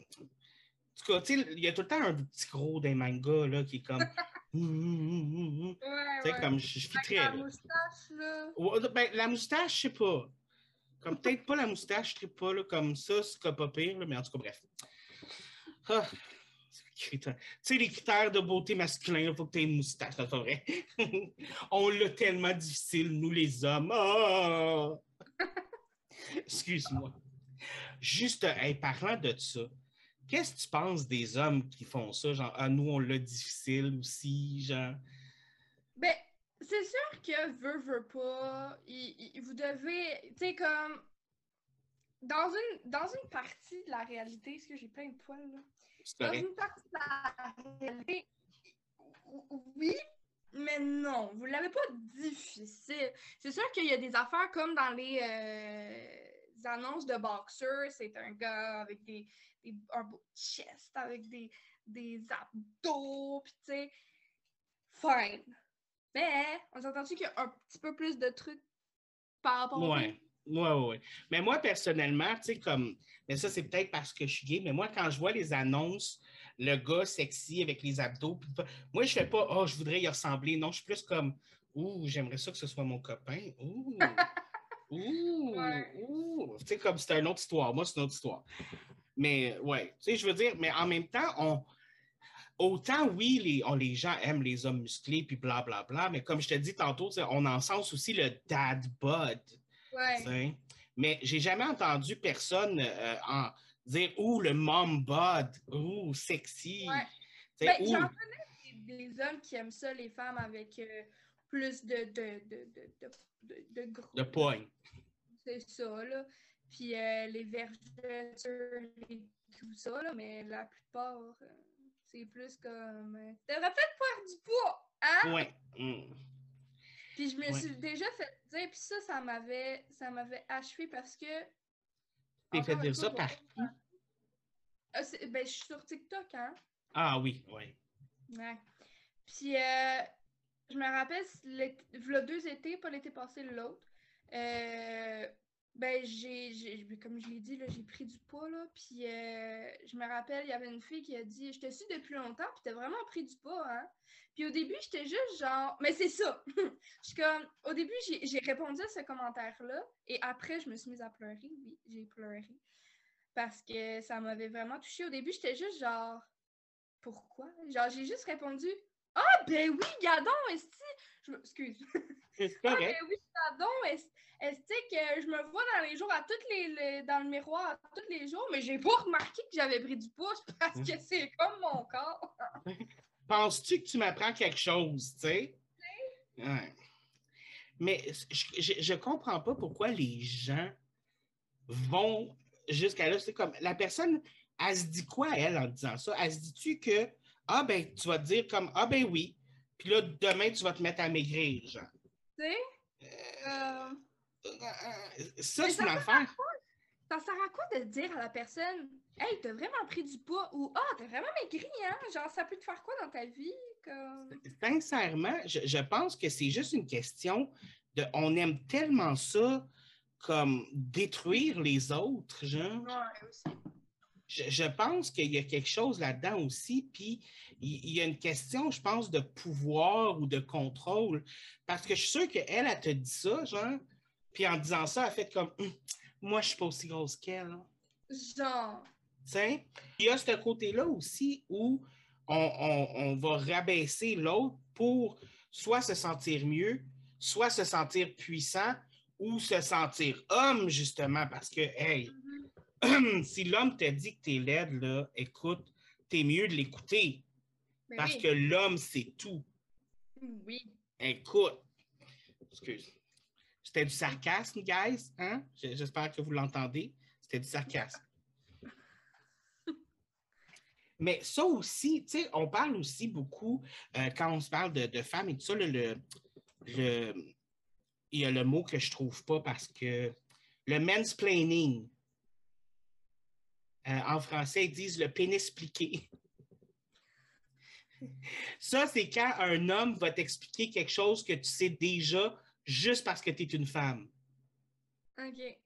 tout cas, il y a tout le temps un petit gros des mangas là, qui est comme. Tu sais, ouais. comme je, je Avec fitterais, la là. moustache, là. Ouais, ben, la moustache, je sais pas. Comme peut-être pas la moustache, je ne pas là, comme ça, c'est pas pire, là, mais en tout cas, bref. Ah. Tu sais, les critères de beauté masculin, il faut que tu aies une moustache, c'est pas vrai. On l'a tellement difficile, nous les hommes. Ah! Excuse-moi. Juste, hey, parlant de ça, qu'est-ce que tu penses des hommes qui font ça? Genre, ah, nous, on l'a difficile aussi, genre. Ben, c'est sûr que veut, veut pas, il- il- vous devez, tu sais, comme, dans une, dans une partie de la réalité, est-ce que j'ai plein de poils, là? Dans une partie de la réalité, oui, mais non, vous l'avez pas difficile. C'est sûr qu'il y a des affaires comme dans les euh, annonces de boxeurs, c'est un gars avec des, des- un beau chest, avec des, des abdos, pis tu sais, fine. Mais on s'entend-tu qu'il y a un petit peu plus de trucs par rapport Ouais. Ouais, ouais, ouais. Mais moi, personnellement, tu sais, comme. Mais ça, c'est peut-être parce que je suis gay, mais moi, quand je vois les annonces, le gars sexy avec les abdos, puis pas- moi, je fais pas, oh, je voudrais y ressembler. Non, je suis plus comme, ouh, j'aimerais ça que ce soit mon copain. Ouh. Ouh, Ouais. ouh. Tu sais, comme c'était une autre histoire. Moi, c'est une autre histoire. Mais, ouais, tu sais, je veux dire, mais en même temps, on. Autant, oui, les, on- les gens aiment les hommes musclés, puis blablabla, mais comme je te dis tantôt, on encense aussi le dad bod. Ouais. Mais j'ai jamais entendu personne euh, en dire Ouh, le mom bod, ouh, sexy. Ouais. Ben. J'en connais des, des hommes qui aiment ça, les femmes avec euh, plus de, de, de, de, de, de, de gros. de poigne. C'est ça, là. Puis euh, les vergetures et tout ça, là, mais la plupart, euh, c'est plus comme. Euh, T'aurais fait faire du poids, hein? Ouais. mm. Puis je me Ouais. suis déjà fait dire, puis ça, ça m'avait, ça m'avait achevé parce que. T'es fait dire ça par pour- Ah, ben, je suis sur TikTok, hein? Ah oui, oui. Ouais. Puis, euh, je me rappelle, le deux étés, pas l'été passé, l'autre. Euh, ben, j'ai, ben, comme je l'ai dit, j'ai pris du poids, là. Puis, euh, je me rappelle, il y avait une fille qui a dit Je te suis depuis longtemps, puis t'as vraiment pris du poids, hein. Puis, au début, j'étais juste genre Mais c'est ça Je comme, au début, j'ai, j'ai répondu à ce commentaire-là, et après, je me suis mise à pleurer. Oui, j'ai pleuré. Parce que ça m'avait vraiment touchée. Au début, j'étais juste genre pourquoi? Genre, j'ai juste répondu Ah, ben oui, gadon, est-ce je me... Excuse. C'est Ah, ben oui, gadon, est-ce que je me vois dans les jours, à toutes les, les- dans le miroir, à tous les jours, mais j'ai pas remarqué que j'avais pris du poids c'est parce que c'est comme mon corps. Penses-tu que tu m'apprends quelque chose, tu sais? Ouais. Mais je, je, je comprends pas pourquoi les gens vont jusqu'à là. C'est comme la personne, elle se dit quoi, elle, en disant ça? Elle se dit-tu que, ah ben, tu vas te dire comme, ah ben oui, puis là, demain, tu vas te mettre à maigrir, genre. Tu sais? Euh, Euh, euh, ça, c'est une affaire. ça sert à quoi de dire à la personne Hey, t'as vraiment pris du poids ou Ah, t'as vraiment maigri, hein? Genre, ça peut te faire quoi dans ta vie? Comme... Sincèrement, je, je pense que c'est juste une question de. On aime tellement ça comme détruire les autres, genre. Ouais, aussi. Je, je pense qu'il y a quelque chose là-dedans aussi, puis il, il y a une question, je pense, de pouvoir ou de contrôle. Parce que je suis sûre qu'elle, elle te dit ça, genre, puis en disant ça, elle fait comme Hum, Moi, je suis pas aussi grosse qu'elle. hein. Genre. Tu sais, il y a ce côté-là aussi où on, on- on va rabaisser l'autre pour soit se sentir mieux, soit se sentir puissant ou se sentir homme, justement, parce que, hey. si l'homme te dit que t'es laide, là, écoute, t'es mieux de l'écouter Mais parce oui. que l'homme, c'est tout. Oui. Écoute, excuse. C'était du sarcasme, guys, hein? J'espère que vous l'entendez. C'était du sarcasme. Mais ça aussi, tu sais, on parle aussi beaucoup, euh, quand on se parle de, de femmes et tout ça, le, le- le- il y a le mot que je trouve pas parce que le mansplaining, euh, en français, ils disent le pénis pliqué. Ça, c'est quand un homme va t'expliquer quelque chose que tu sais déjà juste parce que tu es une femme. OK. Tu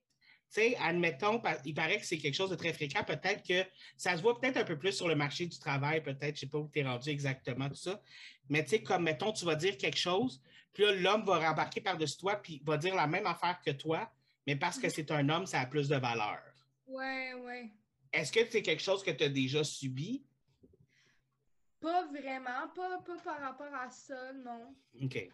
sais, admettons, il paraît que c'est quelque chose de très fréquent. Peut-être que ça se voit peut-être un peu plus sur le marché du travail, peut-être, je ne sais pas où tu es rendu exactement, tout ça. Mais tu sais, comme, mettons, tu vas dire quelque chose, puis là, l'homme va rembarquer par-dessus toi, puis va dire la même affaire que toi, mais parce que c'est un homme, ça a plus de valeur. Ouais, ouais. Est-ce que c'est quelque chose que tu as déjà subi? Pas vraiment, pas, pas par rapport à ça, non. OK.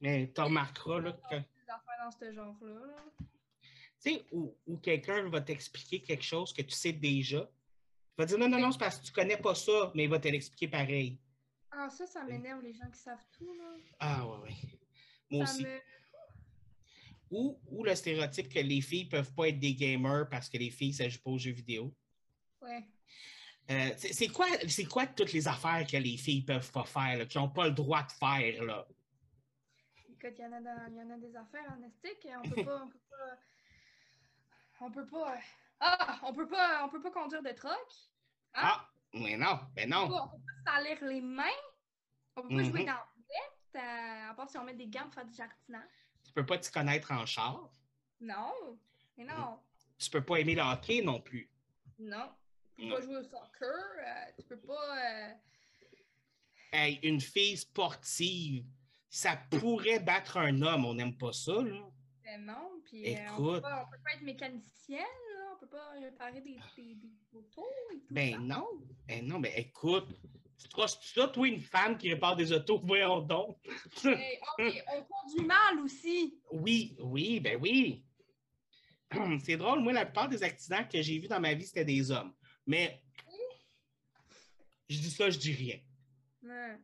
Mais tu remarqueras, là, que. Des affaires dans ce genre-là. là. Tu sais, où, où quelqu'un va t'expliquer quelque chose que tu sais déjà. Il va dire non, non, non, c'est parce que tu connais pas ça, mais il va te l'expliquer pareil. Ah, ça, ça m'énerve, les gens qui savent tout, là. Ah, ouais, ouais. Moi ça aussi. me... Ou, ou le stéréotype que les filles peuvent pas être des gamers parce que les filles, ça joue pas aux jeux vidéo. Ouais. Euh, c'est quoi, quoi toutes les affaires que les filles peuvent pas faire, là, qui n'ont pas le droit de faire, là? Écoute, il y, y en a des affaires en estique, et on peut pas... On peut pas... On peut pas... Ah! On peut pas, on peut pas conduire de truck. Ah, mais non, ben On peut non. on peut pas salir les mains. On peut pas jouer Mhm. dans la boîte, euh, à part si on met des gants pour faire du jardinage. Tu peux pas t'y connaître en char. Non. Mais non. Tu peux pas aimer le hockey non plus. Non. Tu peux Non. pas jouer au soccer. euh, tu peux pas... euh, Hey, une fille sportive, ça pourrait battre un homme, on n'aime pas ça, là. Ben non, puis euh, on peut pas, on peut pas être mécanicienne, là, on peut pas réparer des, des, des autos et tout Ben ça. non, ben non, ben écoute, tu trosses ça, toi, une femme qui répare des autos, voyons donc. Ok, on conduit mal aussi. Oui, oui, ben oui. C'est drôle, moi, la plupart des accidents que j'ai vus dans ma vie, c'était des hommes. Mais je dis ça, je dis rien. Hein?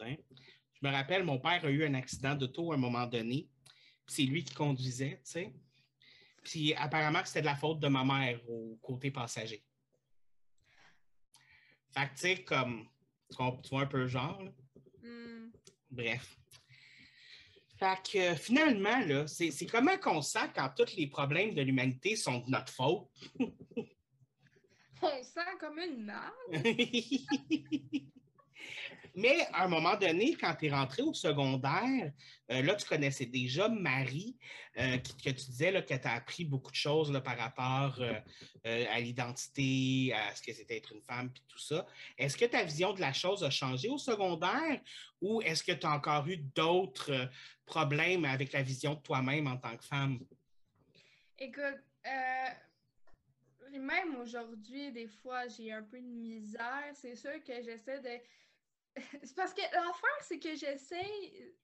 Je me rappelle, mon père a eu un accident d'auto à un moment donné. C'est lui qui conduisait, tu sais. Puis apparemment c'était de la faute de ma mère au côté passager. Fait que, tu sais, comme, tu vois un peu le genre, là? Hmm. Bref. Fait que finalement, là, c'est c'est comment qu'on sent quand tous les problèmes de l'humanité sont de notre faute? On sent comme une marde. Mais à un moment donné, quand tu es rentré au secondaire, euh, là, tu connaissais déjà Marie, euh, que tu disais que tu as appris beaucoup de choses là, par rapport euh, à l'identité, à ce que c'était être une femme, puis tout ça. Est-ce que ta vision de la chose a changé au secondaire ou est-ce que tu as encore eu d'autres problèmes avec la vision de toi-même en tant que femme? Écoute, même aujourd'hui, des fois, j'ai un peu de misère. C'est sûr que j'essaie de. C'est parce que l'affaire, c'est que j'essaie.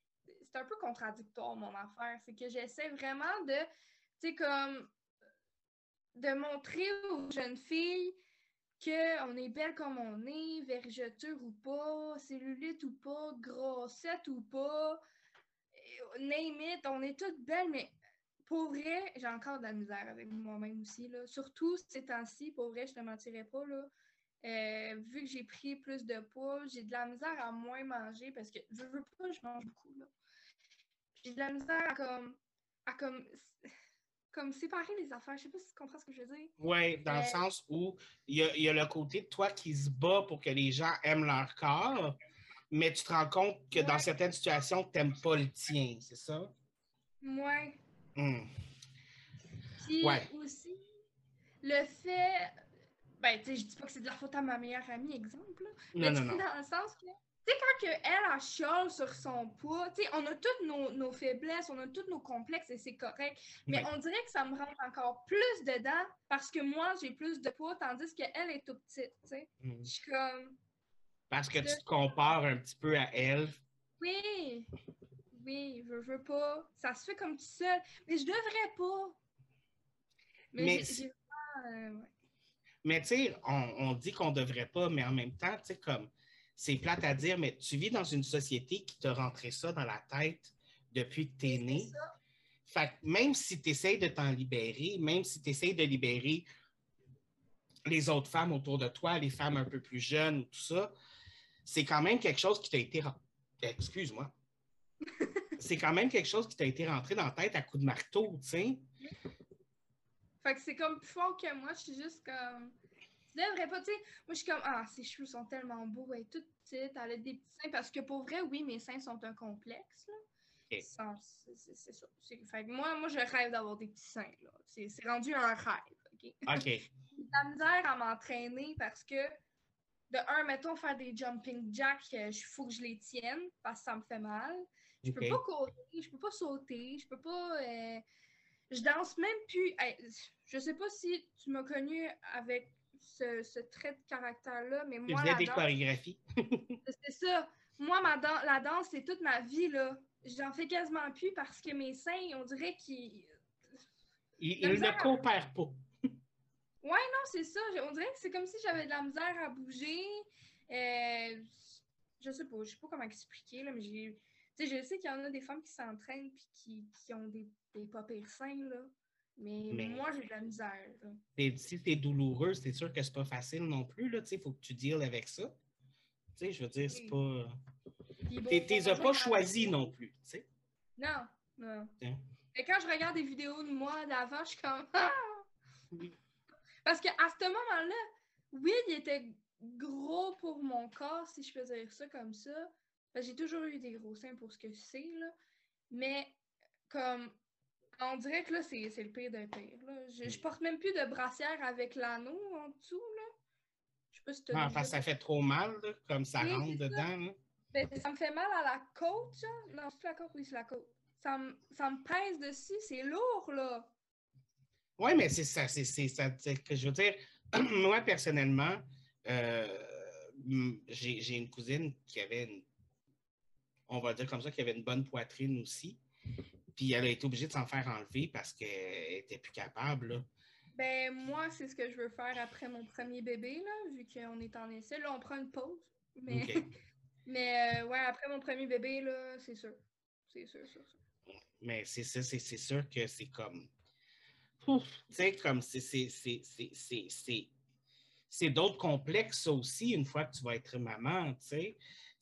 C'est un peu contradictoire, mon affaire. C'est que j'essaie vraiment de. Tu sais, comme. De montrer aux jeunes filles qu'on est belle comme on est, vergeture ou pas, cellulite ou pas, grossette ou pas, name it, on est toutes belles, mais pour vrai, j'ai encore de la misère avec moi-même aussi. Là. Surtout ces temps-ci, pour vrai, je te mentirais pas. Là. Euh, vu que j'ai pris plus de poids, j'ai de la misère à moins manger parce que je veux pas, je mange beaucoup. Là. J'ai de la misère à comme, à comme, comme séparer les affaires. Je sais pas si tu comprends ce que je veux dire. Oui, dans le Euh, sens où il y, a, y a le côté de toi qui se bat pour que les gens aiment leur corps, mais tu te rends compte que dans certaines situations, tu n'aimes pas le tien, c'est ça? Ouais. Hmm. Puis Ouais. aussi, le fait. Ben, tu sais, je dis pas que c'est de la faute à ma meilleure amie, exemple. là. Mais Non, tu non, dans le sens que, tu sais, quand que elle, elle chiale sur son poids, tu sais, on a toutes nos, nos faiblesses, on a tous nos complexes et c'est correct. Mais Ouais. on dirait que ça me rentre encore plus dedans parce que moi, j'ai plus de poids, tandis qu'elle est tout petite, tu sais. Hmm. Je suis comme, Parce que tu te compares un petit peu à elle. oui, oui, je veux pas. Ça se fait comme tout seul. Mais je devrais pas. Mais, Mais j'ai- vraiment, euh, ouais. Mais tu sais, on, on dit qu'on ne devrait pas, mais en même temps, tu sais, comme c'est plate à dire, mais tu vis dans une société qui t'a rentré ça dans la tête depuis que tu es né. Fait que même si tu essaies de t'en libérer, même si tu essaies de libérer les autres femmes autour de toi, les femmes un peu plus jeunes, tout ça, c'est quand même quelque chose qui t'a été... ren- Excuse-moi. c'est quand même quelque chose qui t'a été rentré dans la tête à coup de marteau, tu sais. Fait que c'est comme plus fort que moi, je suis juste comme. Tu devrais pas, tu sais. Moi, je suis comme, ah, ses cheveux sont tellement beaux, elle est toute petite, elle a des petits seins. Parce que pour vrai, oui, mes seins sont un complexe, là. C'est- ça. Fait que moi, moi, je rêve d'avoir des petits seins, là. C'est rendu un rêve, OK? La misère à m'entraîner parce que, de un, mettons, faire des jumping jacks, il faut que je les tienne parce que ça me fait mal. Je peux pas courir, je peux pas sauter, je peux pas. euh, je danse même plus. Je sais pas si tu m'as connu avec ce, ce trait de caractère-là, mais Tu moi, faisais la des danse, chorégraphies. c'est ça. Moi, ma dan- la danse, c'est toute ma vie, là. J'en fais quasiment plus parce que mes seins, on dirait qu'ils. Il, La il ne misère. coopère pas. Ouais, non, c'est ça. On dirait que c'est comme si j'avais de la misère à bouger. Euh, je sais pas, je sais pas comment expliquer, là, mais j'ai. Tu sais, je sais qu'il y en a des femmes qui s'entraînent puis qui, qui ont des, des pas pires seins, là. Mais, Mais- moi, j'ai de la misère. là. Si c'est douloureux, c'est sûr que c'est pas facile non plus. Il faut que tu deals avec ça. Tu sais, je veux dire, c'est pas. Puis bon, Tu les as mon pas choisis travaille. non plus. tu sais. Non, non. Hein? Et quand je regarde des vidéos de moi d'avant, je suis comme. Ah! Parce qu'à ce moment-là, oui, il était gros pour mon corps, si je peux dire ça comme ça. J'ai toujours eu des gros seins pour ce que c'est, là. Mais, comme, on dirait que là, c'est c'est le pire d'un pire. Là. Je, je porte même plus de brassière avec l'anneau en dessous, là. Je sais pas si tu Ah, que ça fait trop mal, là, comme ça Oui, rentre c'est dedans. là. Ben, ça me fait mal à la côte, genre. Non, c'est la côte, oui, c'est la côte. ça me, ça me pèse dessus, c'est lourd, là. Oui, mais c'est ça, c'est ça que je veux dire. Moi, personnellement, euh, j'ai une cousine qui avait une, on va dire comme ça, qui avait une bonne poitrine aussi. Puis elle a été obligée de s'en faire enlever parce qu'elle était plus capable. Ben, moi, c'est ce que je veux faire après mon premier bébé, là, vu qu'on est en essai. Là, on prend une pause. Mais, mais euh, ouais, après mon premier bébé, là, c'est sûr. C'est sûr, sûr, sûr. Mais c'est ça, c'est sûr que c'est comme. Tu sais, comme c'est c'est d'autres complexes aussi une fois que tu vas être maman, tu sais.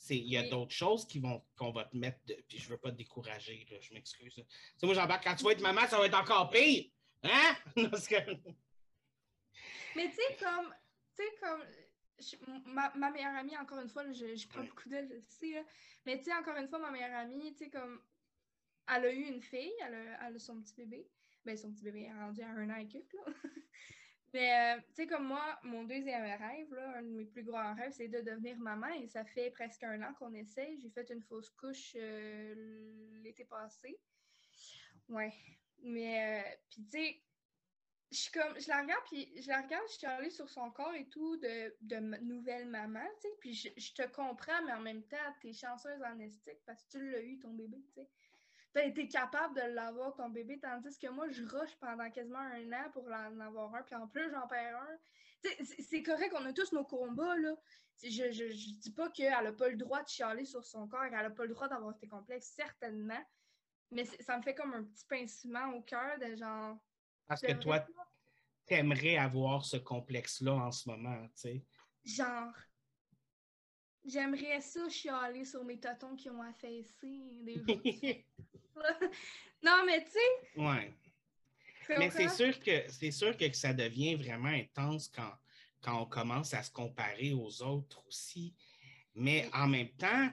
Il y a d'autres choses qui vont qu'on va te mettre. De, puis je veux pas te décourager, là, je m'excuse. Tu sais, moi, j'embarque, quand tu vas être maman, ça va être encore pire. Hein? Mais tu sais, comme. Tu sais, comme. ma, ma, meilleure amie, encore une fois, je, je prends beaucoup d'elle, je sais, là, mais tu sais, encore une fois, ma meilleure amie, tu sais, comme, elle a eu une fille, elle a, elle a son petit bébé, ben son petit bébé est rendu à un an et quelques, là. Mais, euh, tu sais, comme moi, mon deuxième rêve, là, un de mes plus grands rêves, c'est de devenir maman. Et ça fait presque un an qu'on essaie. J'ai fait une fausse couche euh, l'été passé. Ouais. Mais, euh, puis, tu sais, je je la regarde, puis je la regarde, je suis allée sur son corps et tout, de, de nouvelle maman, tu sais. Puis, je, te comprends, mais en même temps, t'es chanceuse en esthétique parce que tu l'as eu, ton bébé, tu sais t'as été capable de l'avoir, ton bébé, tandis que moi, je rush pendant quasiment un an pour en avoir un, puis en plus, j'en perds un. C'est correct, on a tous nos combats, là. Je, je, je dis pas qu'elle a pas le droit de chialer sur son corps, elle a pas le droit d'avoir ses complexes, certainement. Mais ça me fait comme un petit pincement au cœur de genre. Parce que toi, t'aimerais avoir ce complexe-là en ce moment, tu sais. Genre, J'aimerais ça chialer sur mes totons qui ont affaissé des Non, mais tu sais. Ouais. Mais c'est sûr que c'est sûr que ça devient vraiment intense quand, quand on commence à se comparer aux autres aussi. Mais en même temps,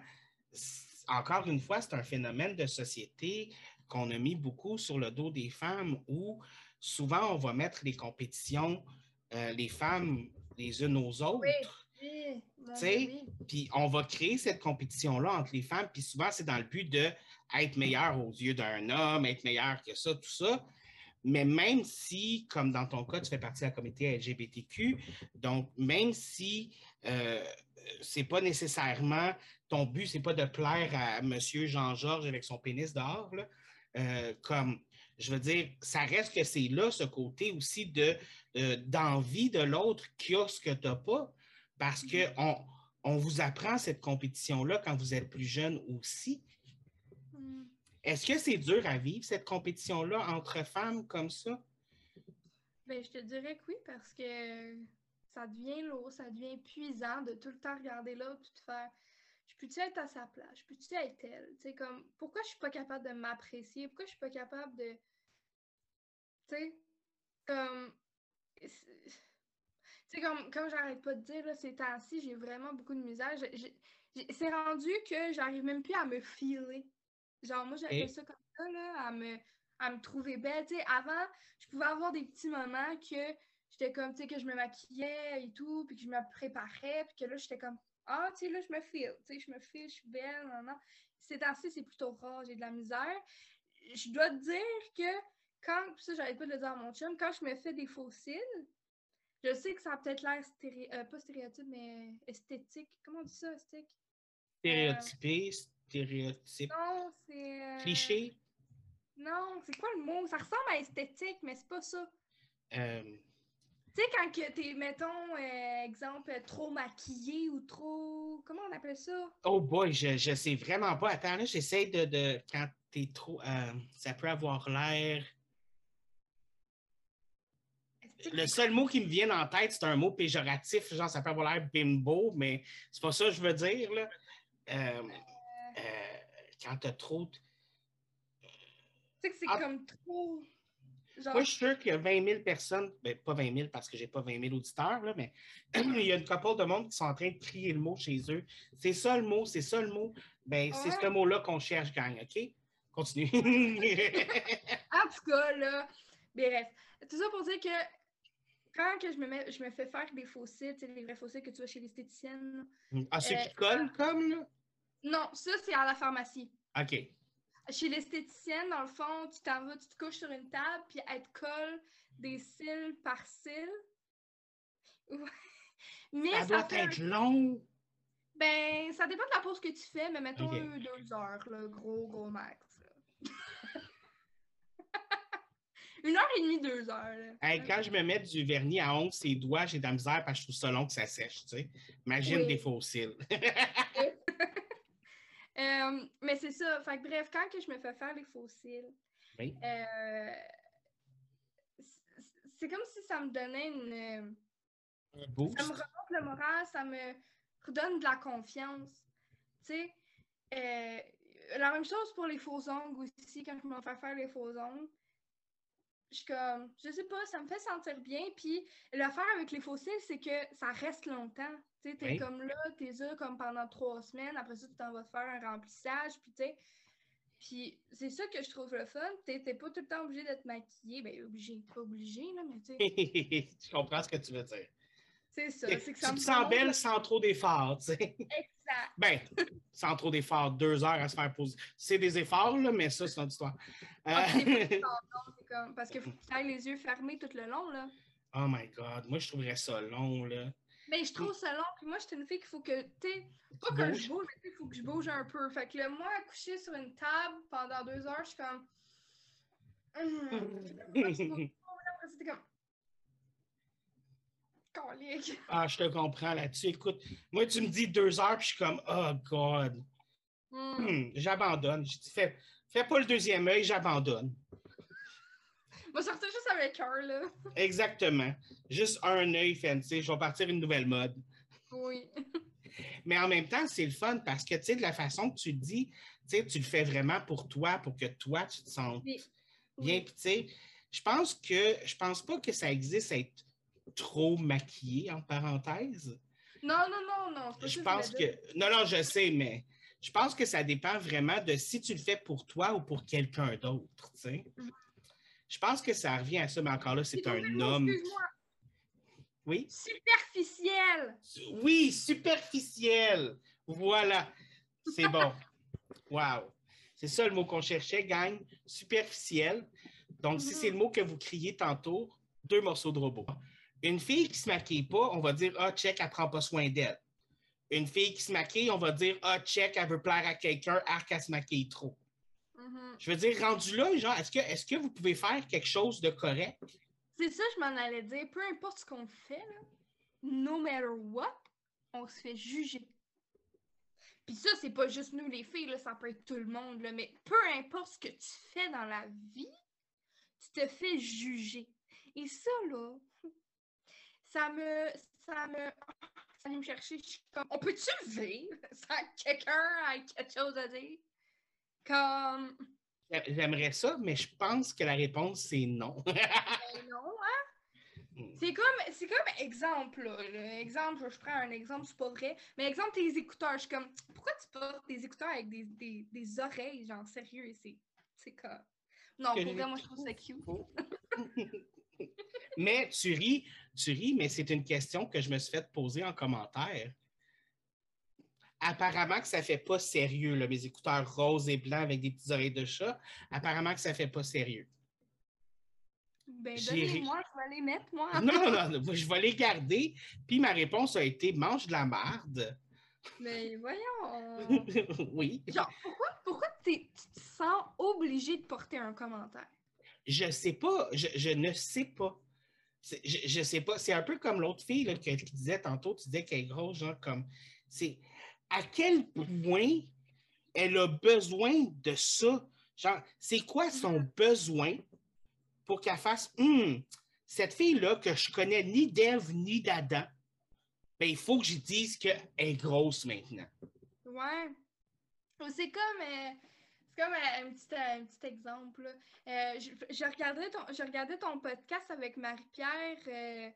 encore une fois, c'est un phénomène de société qu'on a mis beaucoup sur le dos des femmes où souvent on va mettre les compétitions, euh, les femmes les unes aux autres. Puis on va créer cette compétition-là entre les femmes, puis souvent c'est dans le but d'être meilleur aux yeux d'un homme, être meilleur que ça, tout ça. Mais même si, comme dans ton cas, tu fais partie de la communauté LGBTQ, donc même si euh, c'est pas nécessairement ton but, c'est pas de plaire à Monsieur Jean-Georges avec son pénis dehors, euh, comme je veux dire, ça reste que c'est là ce côté aussi de euh, d'envie de l'autre qui a ce que tu n'as pas parce mm-hmm. qu'on on vous apprend cette compétition-là quand vous êtes plus jeune aussi. Mm. Est-ce que c'est dur à vivre, cette compétition-là, entre femmes comme ça? Bien, je te dirais que oui, parce que ça devient lourd, ça devient épuisant de tout le temps regarder l'autre et de faire je peux-tu être à sa place? Je peux-tu être elle? Tu sais, comme, pourquoi je suis pas capable de m'apprécier? Pourquoi je suis pas capable de. Tu sais, comme sais, comme, comme j'arrête pas de dire, là, ces temps-ci, j'ai vraiment beaucoup de misère. C'est rendu que j'arrive même plus à me filer. Genre, moi, j'avais ça comme ça, là, à me, à me trouver belle. Tu sais, avant, je pouvais avoir des petits moments que j'étais comme, tu sais, que je me maquillais et tout, puis que je me préparais, puis que là, j'étais comme, ah, tu sais, là, je me file, tu sais, je me file, je suis belle, non, non. Ces temps-ci, c'est plutôt rare, j'ai de la misère. Je dois te dire que quand, ça, j'arrête pas de le dire à mon chum, quand je me fais des faux cils, je sais que ça a peut-être l'air stéréo... Euh, pas stéréotype, mais esthétique. Comment on dit ça, esthétique? Stéréotypé, stéréotype. Non, c'est. Euh, Cliché? Non, c'est quoi le mot? Ça ressemble à esthétique, mais c'est pas ça. Euh... Tu sais, quand que t'es, mettons, euh, exemple, trop maquillé ou trop. Comment on appelle ça? Oh boy, je, je sais vraiment pas. Attends, là, j'essaie de, de. Quand t'es trop. ça peut avoir l'air le seul mot qui me vient en tête, c'est un mot péjoratif, genre ça peut avoir l'air bimbo, mais c'est pas ça que je veux dire. Là. Euh, euh, quand t'as trop. Tu sais que c'est ah. comme trop. Moi, je suis sûr qu'il y a 20 000 personnes, ben, pas 20 000 parce que j'ai pas 20 000 auditeurs, là, mais il y a une couple de monde qui sont en train de crier le mot chez eux. C'est ça le mot, c'est ça le mot. Ben, c'est ce mot-là qu'on cherche, gang, OK? Continue. en tout cas, là, bref. Tout ça pour dire que quand que je, me mets, je me fais faire des fossiles, tu sais, les vrais fossiles que tu vois chez l'esthéticienne. Ah, ceux qui euh, collent comme, là? Non, ça, c'est à la pharmacie. OK. chez l'esthéticienne, dans le fond, tu t'en vas, tu te couches sur une table, puis elle te colle des cils par cils. Ouais. Mais Ça doit fait un- être long. Ben, ça dépend de la pause que tu fais, mais mettons deux heures, là, gros, gros max. Une heure et demie, deux heures. Hey, quand je me mets du vernis à ongles ses doigts, j'ai de la misère parce que je trouve ça long que ça sèche, tu sais. Imagine Oui. des fossiles. Euh, mais c'est ça. Fait que bref, quand que je me fais faire les fossiles, Oui. euh, c'est comme si ça me donnait une. Un boost. Ça me remonte le moral, ça me redonne de la confiance. Tu sais, euh, la même chose pour les faux ongles aussi, quand je me fais faire les faux ongles. Je suis comme, je sais pas, ça me fait sentir bien. Puis l'affaire avec les fossiles, c'est que ça reste longtemps. Tu sais, t'es Oui. comme là, t'es là comme pendant trois semaines. Après ça, tu t'en vas te faire un remplissage. Puis tu sais, puis c'est ça que je trouve le fun. T'es pas tout le temps obligé d'être maquillé. Ben, obligé, pas obligé, là, mais tu sais, je comprends ce que tu veux dire. C'est ça. Tu C'est que ça me te sens belle le- sans trop d'efforts, tu sais. Exact. Ben, sans trop d'efforts, deux heures à se faire poser. C'est des efforts, là, mais ça, c'est notre histoire. Euh, Ah, comme- Parce que faut que tu ailles les yeux fermés tout le long, là. oh my God, moi, je trouverais ça long, là. Mais je trouve ça long, puis moi, je suis une fille qu'il faut que, tu sais, pas Tu que je bouge, mais tu il faut que je bouge un peu. Fait que là, moi, coucher sur une table pendant deux heures, je suis comme... Tu après, c'était comme... Ah, je te comprends là-dessus. Écoute, moi, tu me dis deux heures, puis je suis comme, oh God. Hum. Hmm, j'abandonne. Je dis, fais, fais pas le deuxième œil, j'abandonne. Va sortir juste avec un, là. Exactement. Juste un œil fancy. Je vais partir une nouvelle mode. Oui. Mais en même temps, c'est le fun parce que, tu sais, de la façon que tu le dis, tu sais, tu le fais vraiment pour toi, pour que toi, tu te sentes Oui. bien. Oui. Tu sais, je pense que, je pense pas que ça existe être trop maquillé, en parenthèse. Non, non, non, non. pas Je pense que, non, non, je sais, mais je pense que ça dépend vraiment de si tu le fais pour toi ou pour quelqu'un d'autre, tu sais. Mhm. Je pense que ça revient à ça, mais encore là, c'est un homme. Excuse-moi. Oui? Superficiel. Oui, superficiel. Voilà. C'est bon. Wow. C'est ça le mot qu'on cherchait, gang. Superficiel. Donc, si Mhm. c'est le mot que vous criez tantôt, deux morceaux de robot. Une fille qui ne se maquille pas, on va dire Ah, check, elle ne prend pas soin d'elle. Une fille qui se maquille, on va dire Ah, check, elle veut plaire à quelqu'un, arc, elle se maquille trop. Mhm. Je veux dire, rendu là, genre, est-ce que, est que vous pouvez faire quelque chose de correct? C'est ça, je m'en allais dire. Peu importe ce qu'on fait, là, no matter what, on se fait juger. Puis ça, c'est pas juste nous les filles, là, ça peut être tout le monde, là, mais peu importe ce que tu fais dans la vie, tu te fais juger. Et ça, là, ça me. Ça me. Ça me chercher. Je suis comme, on peut-tu vivre sans que quelqu'un ait quelque chose à dire? Comme. J'aimerais ça, mais je pense que la réponse, c'est non. Ben non, hein? Hmm. C'est comme, c'est comme exemple, là. Exemple, je prends un exemple, c'est pas vrai. Mais exemple, tes écouteurs, je suis comme, pourquoi tu portes des écouteurs avec des, des, des oreilles, genre, sérieux, c'est, c'est comme... Non, pour vrai, moi, je trouve ça cute. mais tu ris, tu ris, mais c'est une question que je me suis fait poser en commentaire. Apparemment que ça fait pas sérieux, là, mes écouteurs roses et blancs avec des petites oreilles de chat. Apparemment que ça fait pas sérieux. Ben, donnez-moi, je vais les mettre, moi. Non, non, non, je vais les garder. Puis ma réponse a été mange de la marde. Mais voyons. oui. Genre, pourquoi, pourquoi tu te sens obligé de porter un commentaire? Je sais pas, je, je ne sais pas. Je, je sais pas. C'est un peu comme l'autre fille là, que- qui disait tantôt, tu disais qu'elle est grosse, genre comme. C'est à quel point elle a besoin de ça? Genre, c'est quoi son besoin pour qu'elle fasse Hum, cette fille-là que je connais ni d'Ève ni d'Adam, ben, il faut que je dise qu'elle est grosse maintenant. Ouais. Ou C'est comme, euh, c'est comme un, petit, euh, un petit exemple. là. Euh, je, je regardais ton, je regardais ton podcast avec Marie-Pierre euh,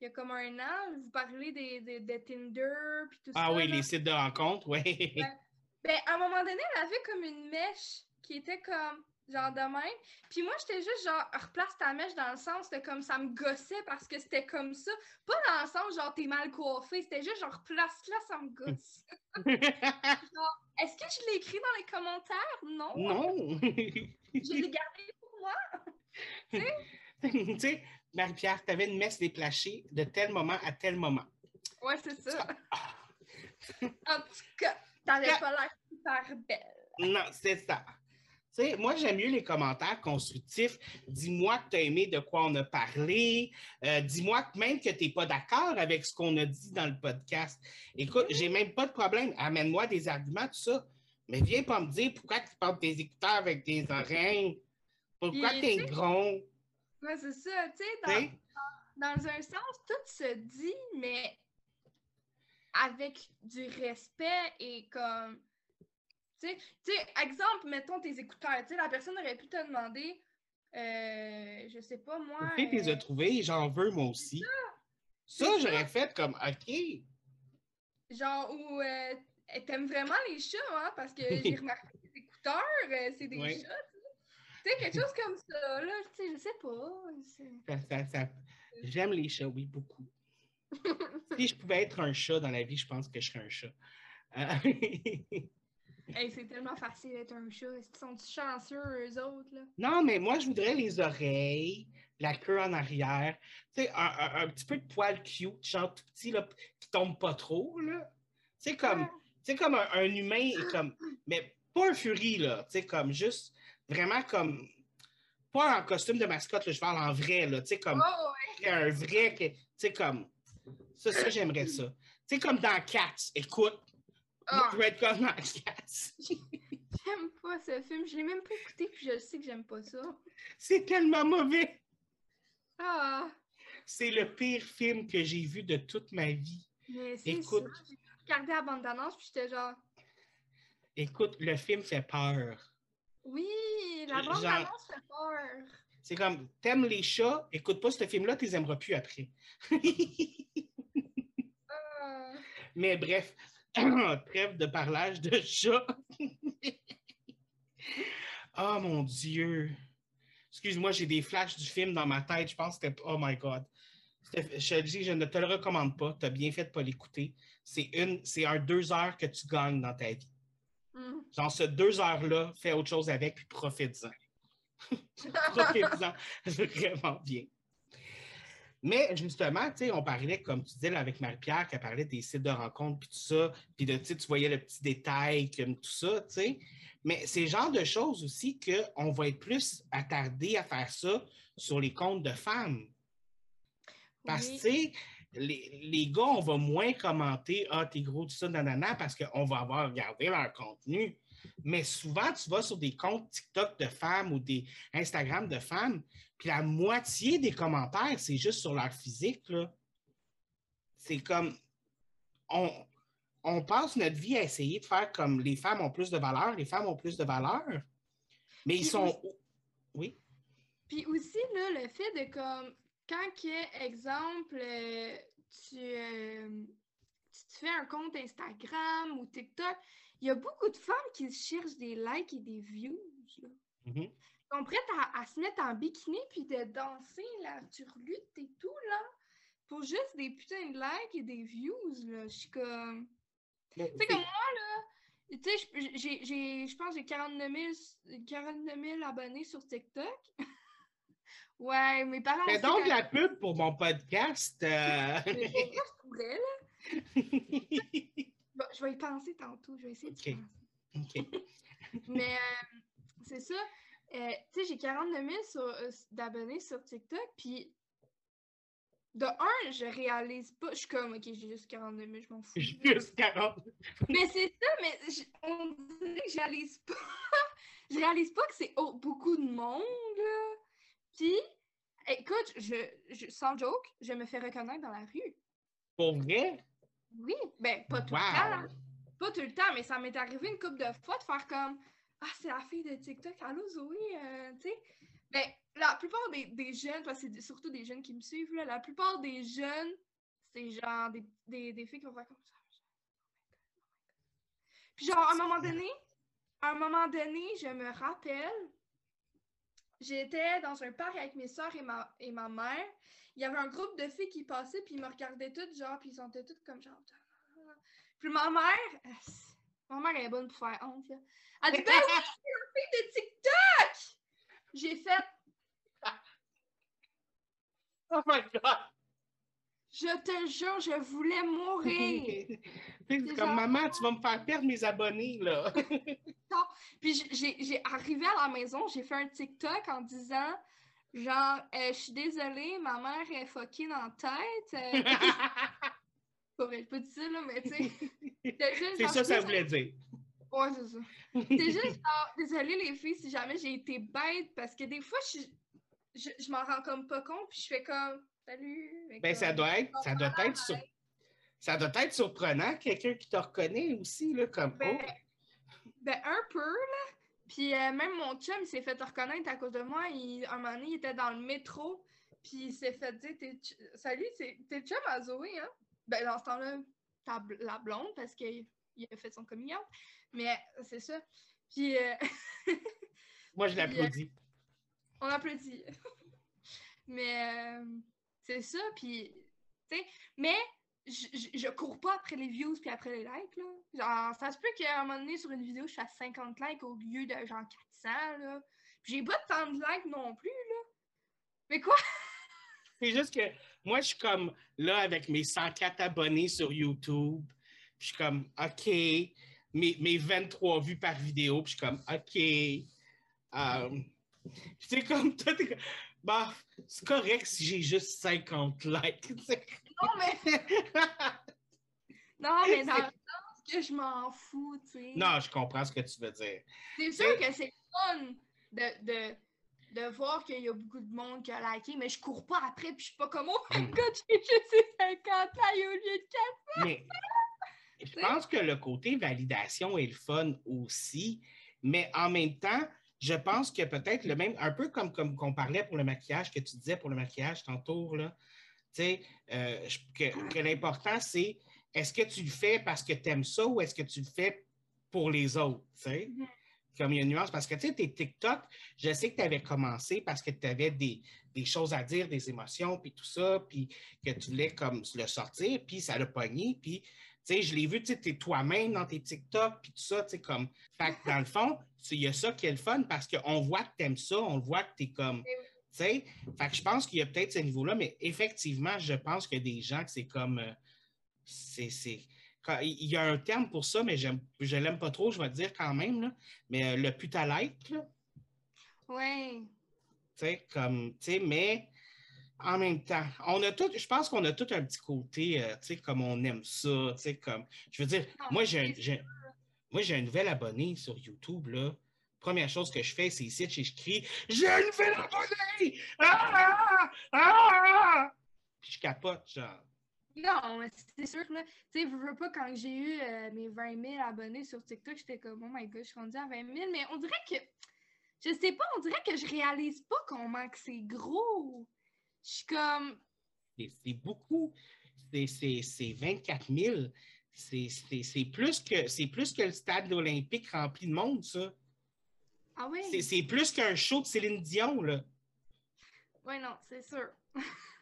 il y a comme un an. Vous parlez des, des- de Tinder puis tout Ah ça. oui, là. les sites de rencontres, oui. Ben, à un moment donné, elle avait comme une mèche qui était comme genre de même. Puis moi, j'étais juste genre, replace ta mèche dans le sens de comme ça me gossait parce que c'était comme ça. Pas dans le sens genre, t'es mal coiffé. C'était juste genre, replace là, ça me gosse. genre, est-ce que je l'ai écrit dans les commentaires? Non. Non. je l'ai gardé pour moi. tu sais, Marie-Pierre, t'avais une messe déplachée de tel moment à tel moment. Ouais, c'est ça. en tout cas, t'avais pas l'air super belle. Non, c'est ça. Moi, j'aime mieux les commentaires constructifs. Dis-moi que tu as aimé de quoi on a parlé. Euh, dis-moi même que tu n'es pas d'accord avec ce qu'on a dit dans le podcast. Écoute, j'ai même pas de problème. Amène-moi des arguments, tout ça. Mais viens pas me dire pourquoi tu portes tes écouteurs avec tes oreilles. Pourquoi tu es gros? Ouais, c'est ça. Tu sais, dans, dans un sens, tout se dit, mais avec du respect et comme. Tu sais, exemple, mettons tes écouteurs. Tu sais, la personne aurait pu te demander, euh, je sais pas moi. Tu les as euh, trouvés, j'en veux moi aussi. Ça, j'aurais fait comme, OK. Genre, ou euh, t'aimes vraiment les chats, hein, parce que j'ai remarqué que tes écouteurs, euh, c'est des chats. Tu sais, quelque chose comme ça, là, tu sais, je sais pas. Ça, ça, J'aime les chats, oui, beaucoup. si je pouvais être un chat dans la vie, je pense que je serais un chat. c'est tellement facile d'être un chat. Ils sont chanceux, eux autres? Là? Non, mais moi, je voudrais les oreilles, la queue en arrière, tu sais, un, petit peu de poil cute, genre tout petit, là, qui tombe pas trop, là. Tu sais, comme, comme un, humain, comme, mais pas un furie, là, tu sais, comme juste, vraiment comme, pas en costume de mascotte, je parle en vrai, là, tu sais, comme, un vrai, tu sais, comme, ça, ça, j'aimerais ça. Tu sais, comme dans Cats, écoute, ah. Red Cats. j'aime pas ce film, je l'ai même pas écouté, puis je sais que j'aime pas ça. C'est tellement mauvais. Ah. C'est le pire film que j'ai vu de toute ma vie. Mais c'est Écoute, j'ai regardé la bande d'annonce, puis j'étais genre... Écoute, le film fait peur. Oui, la bande d'annonce fait peur. C'est comme, t'aimes les chats, écoute pas ce film-là, tu les aimeras plus après. Ah. Mais bref, trêve de parlage de chat. oh mon Dieu. Excuse-moi, j'ai des flashs du film dans ma tête. Je pense que c'était. Oh my God. Je te dis, je ne te le recommande pas. Tu as bien fait de ne pas l'écouter. C'est une, c'est un deux heures que tu gagnes dans ta vie. Mm. Genre, ce deux heures-là, fais autre chose avec puis profite-en. profite-en vraiment bien. Mais justement, tu sais, on parlait, comme tu disais avec Marie-Pierre, qui parlait des sites de rencontres, puis tout ça, puis de, tu voyais le petit détail, comme tout ça, tu sais. Mais c'est le genre de choses aussi qu'on va être plus attardé à faire ça sur les comptes de femmes. Parce que, tu sais, les, les, gars, on va moins commenter Ah, t'es gros, tout ça, nanana, parce qu'on va avoir regardé leur contenu. Mais souvent, tu vas sur des comptes TikTok de femmes ou des Instagram de femmes, puis la moitié des commentaires, c'est juste sur leur physique. C'est comme on, on passe notre vie à essayer de faire comme les femmes ont plus de valeur, les femmes ont plus de valeur, mais ils sont. oui. Puis aussi, là, le fait de comme quand, exemple, euh, tu, euh, tu te fais un compte Instagram ou TikTok, il y a beaucoup de femmes qui cherchent des likes et des views. Là. Mm-hmm sont prêtes à, se mettre en bikini puis de danser la turlute et tout, là, pour juste des putains de likes et des views, là. Je suis comme... Tu sais, comme moi, là, tu sais, j'ai, je pense que j'ai 49 000, abonnés sur TikTok. ouais, mes parents... Fais donc la pub pour mon podcast. Euh... je pourrais, là. bon, je vais y penser tantôt. Je vais essayer de penser. OK. Mais euh, c'est ça. Euh, tu sais, j'ai 49 000 euh, d'abonnés sur TikTok, puis de un, je réalise pas. Je suis comme, ok, j'ai juste 49 000, je m'en fous. J'ai juste 40 Mais c'est ça, mais on dirait que je réalise pas. je réalise pas que c'est beaucoup de monde, là. Puis, écoute, je, sans joke, je me fais reconnaître dans la rue. Pour vrai? Oui, ben, pas tout le temps. Pas tout le temps, mais ça m'est arrivé une couple de fois de faire comme ah, c'est la fille de TikTok, allô Zoé, euh, tu sais. Ben, la plupart des, des jeunes, parce que c'est surtout des jeunes qui me suivent, là, la plupart des jeunes, c'est genre des, des, des, filles qui vont comme ça. Puis genre, à un moment donné, à un moment donné, je me rappelle j'étais dans un parc avec mes soeurs et ma, et ma mère. Il y avait un groupe de filles qui passaient, puis ils me regardaient toutes, genre, puis ils sont toutes comme genre. Puis ma mère, ma mère elle est bonne pour faire honte, là. Elle dit, ben oui, c'est une fille de TikTok! J'ai fait, Oh my God! je te jure, je voulais mourir. Puis comme genre- maman, tu vas me faire perdre mes abonnés, là. Puis j'ai arrivé à la maison, j'ai fait un TikTok en disant genre euh, je suis désolée, ma mère est fuckée dans la tête. Euh, pas vrai, dit ça là, mais tu sais. c'est ça, ça voulait dire. Ouais, c'est ça. C'est juste genre désolée les filles si jamais j'ai été bête parce que des fois je je, je m'en rends comme pas compte puis je fais comme salut. Ben, ça doit être, ça doit être, sur- ça doit être surprenant, quelqu'un qui te reconnaît aussi, là, comme, Ben, oh, ben, un peu, là. Puis euh, même mon chum, il s'est fait reconnaître à cause de moi. Il, un moment donné, il était dans le métro, puis il s'est fait dire Salut, t'es le chum à Zoé, hein? Ben, dans ce temps-là, la blonde, parce qu'il il a fait son coming out. Mais c'est ça. Puis euh, moi, je l'applaudis. on applaudit. mais euh, c'est ça, puis, tu sais, mais je cours pas après les views puis après les likes, là. Genre, ça se peut qu'à un moment donné, sur une vidéo, je fasse 50 likes au lieu de genre 400, là. Puis j'ai pas tant de likes non plus, là. Mais quoi? C'est juste que moi, je suis comme là avec mes 104 abonnés sur YouTube. Puis je suis comme, OK, mes, mes 23 vues par vidéo. Puis je suis comme, OK. Um, c'est comme, toi, t'es comme, bah, c'est correct si j'ai juste 50 likes. Non, mais, non, mais dans le sens que je m'en fous, tu sais. non, je comprends ce que tu veux dire. C'est sûr que c'est fun de, de, de voir qu'il y a beaucoup de monde qui a liké, mais je cours pas après, puis je suis pas comme, oh my Mm. god, j'ai juste eu 50 likes au lieu de 4. Mais je pense que le côté validation est le fun aussi, mais en même temps, je pense que peut-être le même, un peu comme, comme qu'on parlait pour le maquillage, que tu disais pour le maquillage tantôt, là, tu sais, euh, que, que l'important, c'est est-ce que tu le fais parce que tu aimes ça ou est-ce que tu le fais pour les autres, tu sais? Mhm. Comme il y a une nuance, parce que tu sais, tes TikTok, je sais que tu avais commencé parce que tu avais des, des choses à dire, des émotions, puis tout ça, puis que tu voulais comme le sortir, puis ça l'a pogné, puis tu sais, je l'ai vu, tu sais, t'es toi-même dans tes TikTok, puis tout ça, tu sais, comme... Fait que dans le fond, il y a ça qui est le fun, parce qu'on voit que t'aimes ça, on voit que t'es comme... Tu sais, fait que je pense qu'il y a peut-être ce niveau-là, mais effectivement, je pense a des gens que c'est comme... euh, c'est... quand- Il y a un terme pour ça, mais je l'aime pas trop, je vais te dire quand même, là, mais euh, le putalike, là, Ouais. tu sais, comme, tu sais, mais en même temps, on a tout, je pense qu'on a tout un petit côté, euh, tu sais, comme on aime ça, tu sais, comme, je veux dire, Non, moi, j'ai moi, j'ai un nouvel abonné sur YouTube, là. Première chose que je fais, c'est ici, je crie « J'ai un nouvel abonné! Ah! Ah! Ah! Puis je capote, genre. Non, c'est sûr que là, tu sais, je veux pas, quand j'ai eu euh, mes 20 000 abonnés sur TikTok, j'étais comme, oh my god, je suis rendue à 20 000, mais on dirait que, je sais pas, on dirait que je réalise pas comment que c'est gros. Je suis comme, C'est beaucoup. C'est- C'est c'est 24 000. C'est- plus, que- c'est plus que le stade olympique rempli de monde, ça. ah ouais, C'est- plus qu'un show de Céline Dion, là. ouais, non, c'est sûr.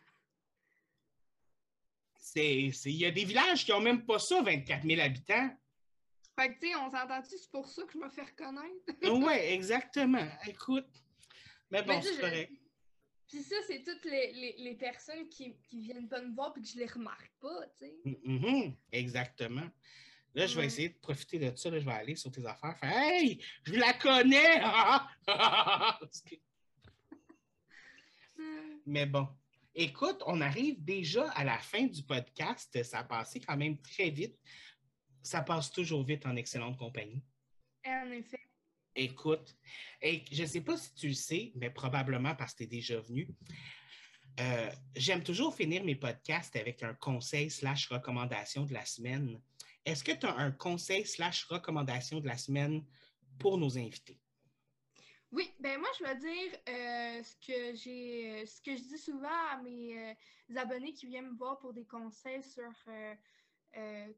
Il y a des villages qui n'ont même pas ça, 24 000 habitants. Fait que, tu sais, on s'entend-tu, c'est pour ça que je me fais reconnaître. Oui, exactement. Écoute. Mais bon, c'est correct. Puis ça, c'est toutes les, les, les personnes qui, qui viennent pas me voir puis que je les remarque pas, tu sais. Mhm, Exactement. Là, je vais Ouais. essayer de profiter de ça. Là, je vais aller sur tes affaires. Faire Hey, je la connais! Mais bon. Écoute, on arrive déjà à la fin du podcast. Ça a passé quand même très vite. Ça passe toujours vite en excellente compagnie. En effet. Écoute, et je ne sais pas si tu le sais, mais probablement parce que tu es déjà venu. Euh, J'aime toujours finir mes podcasts avec un conseil slash recommandation de la semaine. Est-ce que tu as un conseil slash recommandation de la semaine pour nos invités? Oui, ben moi je vais dire euh, ce que j'ai euh, ce que je dis souvent à mes euh, abonnés qui viennent me voir pour des conseils sur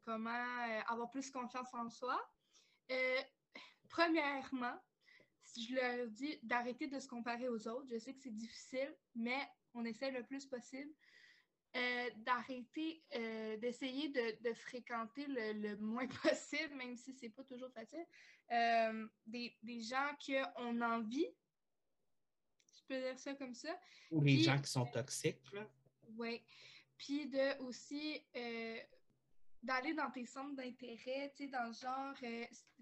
comment avoir plus confiance en soi. Premièrement, je leur dis d'arrêter de se comparer aux autres. Je sais que c'est difficile, mais on essaie le plus possible. Euh, d'arrêter, euh, d'essayer de, fréquenter le, moins possible, même si c'est pas toujours facile, euh, des, gens qui ont envie, je peux dire ça comme ça. Ou les gens qui sont toxiques. Oui. Puis de aussi d'aller dans tes centres d'intérêt, tu sais, dans le genre,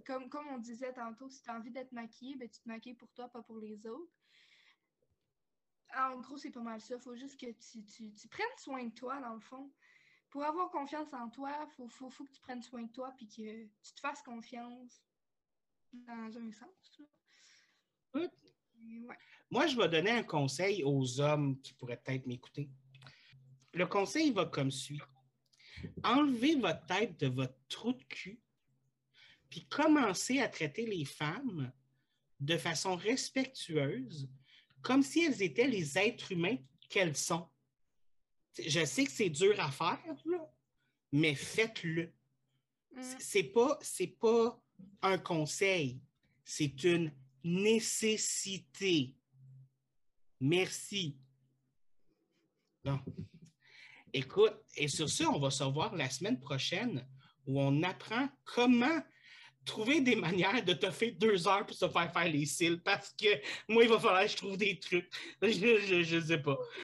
comme, comme on disait tantôt, si tu as envie d'être maquillée, ben, tu te maquilles pour toi, pas pour les autres. En gros, c'est pas mal ça. Il faut juste que tu, prennes soin de toi, dans le fond. Pour avoir confiance en toi, il faut, faut, que tu prennes soin de toi puis que tu te fasses confiance dans un sens. Moi, je vais donner un conseil aux hommes qui pourraient peut-être m'écouter. Le conseil va comme suit. Enlevez votre tête de votre trou de cul, puis commencez à traiter les femmes de façon respectueuse, comme si elles étaient les êtres humains qu'elles sont. Je sais que c'est dur à faire, mais faites-le. Mm. C'est pas, pas un conseil, c'est une nécessité. Merci. Bon. Écoute, et sur ce, on va se revoir la semaine prochaine où on apprend comment trouver des manières de te faire deux heures pour se faire faire les cils parce que moi, il va falloir que je trouve des trucs. Je, ne sais pas.